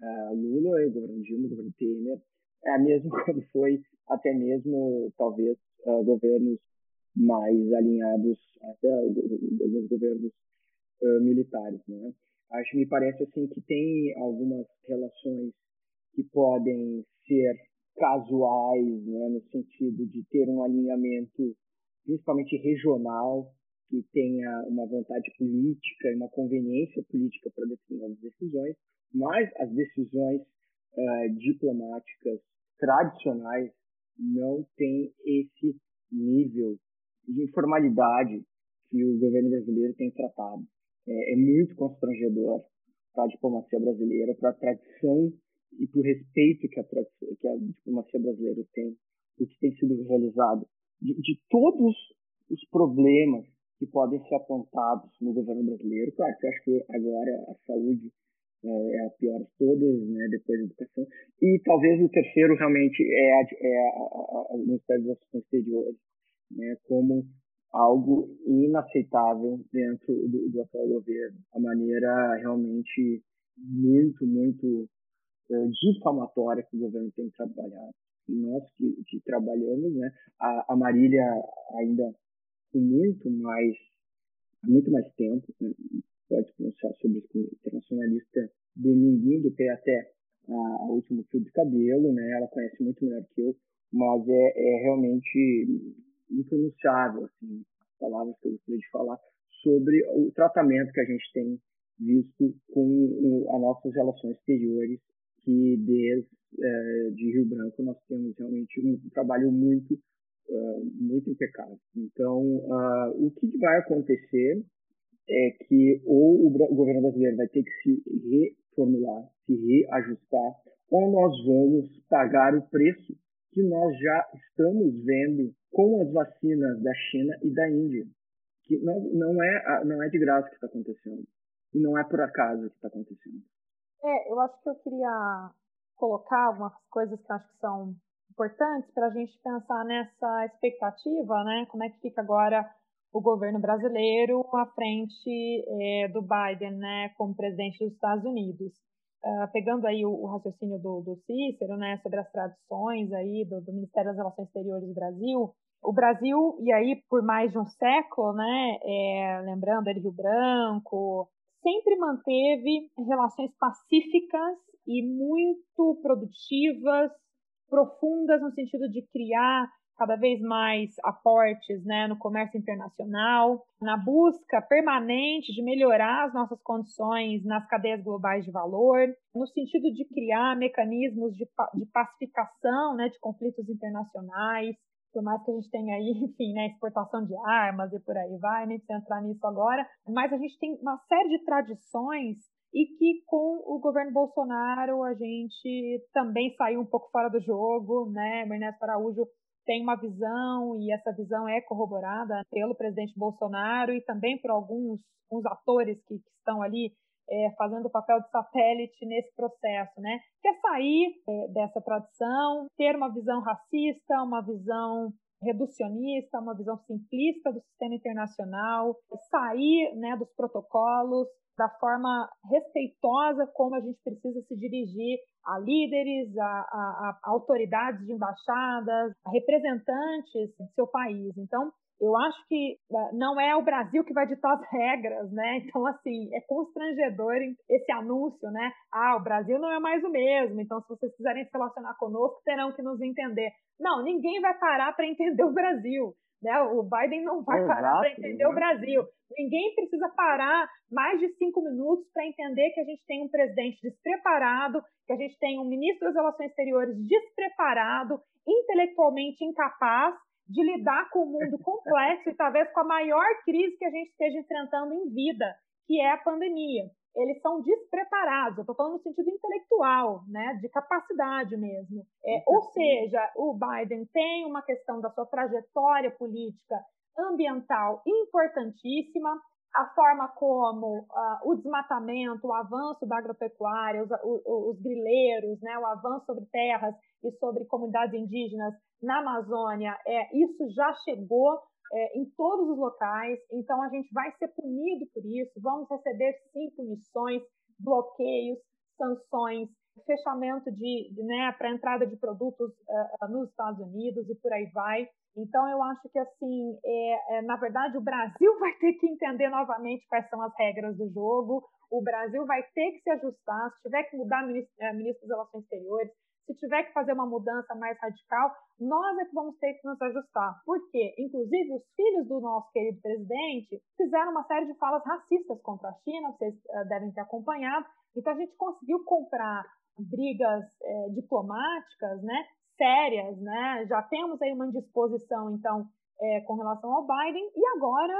uh, Lula, o governo Dilma, o governo Temer, é mesmo quando foi até mesmo, talvez, uh, governos mais alinhados até alguns governos uh, militares, né? Acho me parece assim que tem algumas relações que podem ser casuais, né, no sentido de ter um alinhamento principalmente regional que tenha uma vontade política e uma conveniência política para determinadas decisões, mas as decisões uh, diplomáticas tradicionais não têm esse nível de informalidade que o governo brasileiro tem tratado. É, é muito constrangedor para a diplomacia brasileira, para a tradição e para o respeito que a, que a diplomacia brasileira tem, o que tem sido realizado, de, de todos os problemas que podem ser apontados no governo brasileiro. Claro que eu acho que agora a saúde é, é a pior de todas, né, depois da educação. E talvez o terceiro realmente é, a, é a, a, o Ministério das Ações Exteriores, né, como algo inaceitável dentro do, do, atual governo. A maneira realmente muito, muito é, difamatória que o governo tem trabalhado. E nós que, que trabalhamos, né, a, a Marília ainda com muito mais muito mais tempo, né, pode pronunciar sobre isso internacionalista Dominguinho do pé até a, último fio de cabelo, né? Ela conhece muito melhor que eu, mas é, é realmente impronunciável, assim, as palavras que eu gostaria de falar sobre o tratamento que a gente tem visto com o, as nossas relações exteriores, que desde é, de Rio Branco nós temos realmente um trabalho muito uh, muito impecável. Então, uh, o que vai acontecer é que ou o governo brasileiro vai ter que se reformular, se reajustar, ou nós vamos pagar o preço que nós já estamos vendo com as vacinas da China e da Índia, que não, não, é, não é de graça que está acontecendo, e não é por acaso que está acontecendo. É, eu acho que eu queria colocar algumas coisas que acho que são importantes para a gente pensar nessa expectativa, né? Como é que fica agora o governo brasileiro à frente é, do Biden, né, como presidente dos Estados Unidos. Uh, pegando aí o, o raciocínio do, do, Cícero, né, sobre as tradições aí do, do, Ministério das Relações Exteriores do Brasil, o Brasil, e aí por mais de um século, né, é, lembrando ele Rio Branco, sempre manteve relações pacíficas e muito produtivas, profundas no sentido de criar cada vez mais aportes né, no comércio internacional, na busca permanente de melhorar as nossas condições nas cadeias globais de valor, no sentido de criar mecanismos de, de pacificação né, de conflitos internacionais, por mais que a gente tenha aí, enfim, né, exportação de armas e por aí vai, nem precisa entrar nisso agora, mas a gente tem uma série de tradições e que com o governo Bolsonaro a gente também saiu um pouco fora do jogo, né? O Ernesto Araújo tem uma visão e essa visão é corroborada pelo presidente Bolsonaro e também por alguns, alguns atores que, que estão ali é, fazendo o papel de satélite nesse processo, né? Que é sair é, dessa tradição, ter uma visão racista, uma visão reducionista, uma visão simplista do sistema internacional, sair né, dos protocolos, da forma respeitosa como a gente precisa se dirigir a líderes, a, a, a autoridades de embaixadas, a representantes do seu país. Então, eu acho que eh, não é o Brasil que vai ditar as regras, né? Então, assim, é constrangedor esse anúncio, né? Ah, o Brasil não é mais o mesmo, então se vocês quiserem se relacionar conosco, terão que nos entender. Não, ninguém vai parar para entender o Brasil. Né? O Biden não vai Exato, parar para entender o Brasil. Ninguém precisa parar mais de cinco minutos para entender que a gente tem um presidente despreparado, que a gente tem um ministro das Relações Exteriores despreparado, intelectualmente incapaz de lidar com o mundo complexo e talvez com a maior crise que a gente esteja enfrentando em vida, que é a pandemia. Eles são despreparados, eu estou falando no sentido intelectual, né, de capacidade mesmo. É, ou seja, o Biden tem uma questão da sua trajetória política ambiental importantíssima, a forma como uh, o desmatamento, o avanço da agropecuária, os, os, os grileiros, né, o avanço sobre terras e sobre comunidades indígenas na Amazônia, é, isso já chegou é, em todos os locais, então a gente vai ser punido por isso, vamos receber sim punições, bloqueios, sanções, fechamento de, de né, para entrada de produtos uh, nos Estados Unidos e por aí vai. Então eu acho que assim, é, é, na verdade o Brasil vai ter que entender novamente quais são as regras do jogo. O Brasil vai ter que se ajustar, se tiver que mudar ministro, é, ministro das Relações Exteriores, se tiver que fazer uma mudança mais radical, nós é que vamos ter que nos ajustar. Porque, inclusive, os filhos do nosso querido presidente fizeram uma série de falas racistas contra a China, vocês uh, devem ter acompanhado. Então, a gente conseguiu comprar brigas é, diplomáticas, né, sérias, né? Já temos aí uma indisposição, então, é, com relação ao Biden, e agora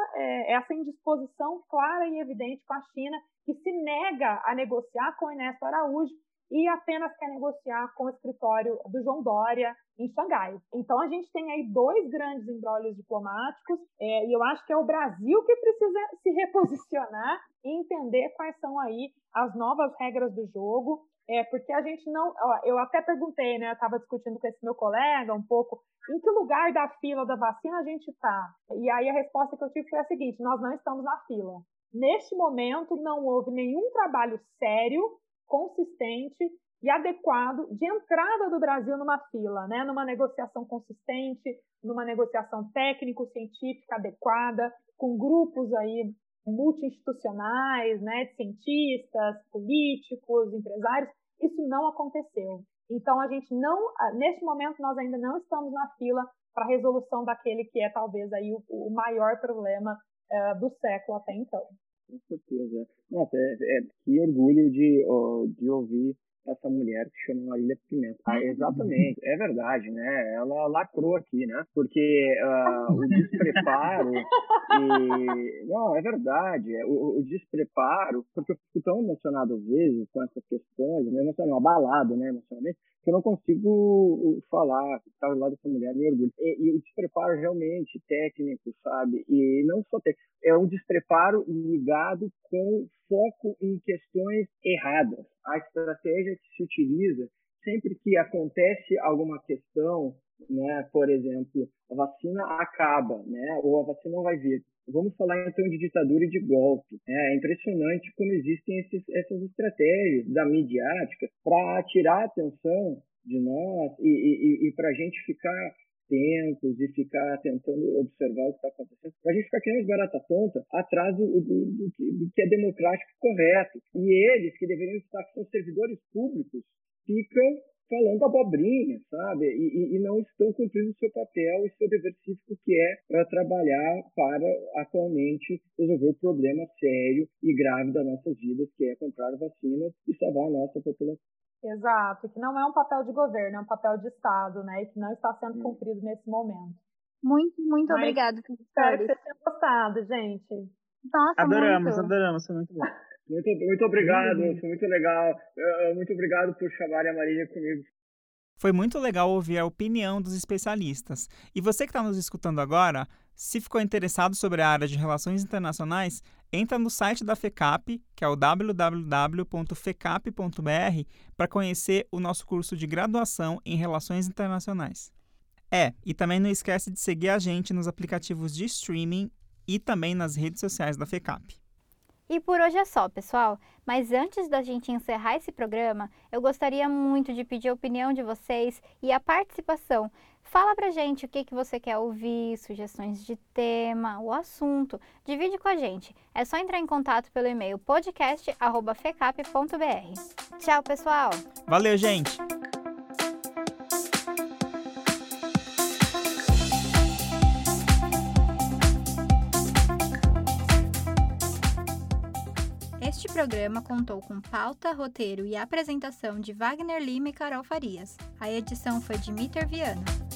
essa indisposição clara e evidente com a China, que se nega a negociar com Ernesto Araújo e apenas quer negociar com o escritório do João Dória em Xangai. Então a gente tem aí dois grandes embrólios diplomáticos é, e eu acho que é o Brasil que precisa se reposicionar e entender quais são aí as novas regras do jogo. É, porque a gente não. Ó, eu até perguntei, né? Eu estava discutindo com esse meu colega um pouco em que lugar da fila da vacina a gente está. E aí a resposta que eu tive foi a seguinte: nós não estamos na fila. Neste momento, não houve nenhum trabalho sério consistente e adequado de entrada do Brasil numa fila, né? numa negociação consistente, numa negociação técnico-científica adequada, com grupos aí multi-institucionais, né, de cientistas, políticos, empresários. Isso não aconteceu. Então, a gente não, neste momento, nós ainda não estamos na fila para a resolução daquele que é talvez aí o, o maior problema uh, do século até então. Com certeza. Nossa, é, é, que orgulho de, de ouvir essa mulher que chama Marília Pimenta. Ah, exatamente, é verdade, né? Ela lacrou aqui, né? Porque uh, o despreparo e... Não, é verdade. É, o, o, despreparo, porque eu fico tão emocionado às vezes com essas questões, me emocionado, abalado, né, emocionalmente, que eu não consigo falar, estar ao lado dessa mulher, me orgulho. E, e o despreparo realmente técnico, sabe? E não só técnico, é um despreparo ligado com foco em questões erradas. A estratégia que se utiliza sempre que acontece alguma questão, né, por exemplo, a vacina acaba, né, ou a vacina não vai vir. Vamos falar então de ditadura e de golpe. Né? É impressionante como existem esses, essas estratégias da midiática para tirar a atenção de nós e, e, e para a gente ficar tempos e ficar tentando observar o que está acontecendo. A gente fica criando barata tonta atrás do, do, do, do, que é democrático correto. E eles, que deveriam estar, são servidores públicos, ficam falando abobrinha, sabe? E, e, não estão cumprindo o seu papel e seu dever cívico, que é para trabalhar para atualmente resolver o problema sério e grave das nossas vidas, que é comprar vacinas e salvar a nossa população. Exato, que não é um papel de governo, é um papel de Estado, né? E que não está sendo hum. cumprido nesse momento. Muito, muito Mas obrigado, Espero que vocês tenham gostado, gente. Nossa, adoramos, muito. adoramos, foi muito bom. Muito, muito obrigado, uhum. foi muito legal. Muito obrigado por chamarem a Marília comigo. Foi muito legal ouvir a opinião dos especialistas. E você que está nos escutando agora, se ficou interessado sobre a área de relações internacionais, entra no site da FECAP, que é o www.fecap.br, para conhecer o nosso curso de graduação em Relações Internacionais. É, e também não esquece de seguir a gente nos aplicativos de streaming e também nas redes sociais da FECAP. E por hoje é só, pessoal. Mas antes da gente encerrar esse programa, eu gostaria muito de pedir a opinião de vocês e a participação. Fala pra gente o que, que você quer ouvir, sugestões de tema, o assunto. Divide com a gente. É só entrar em contato pelo e-mail podcast.fecap.br. Tchau, pessoal! Valeu, gente! Este programa contou com pauta, roteiro e apresentação de Wagner Lima e Carol Farias. A edição foi de Mitter Viana.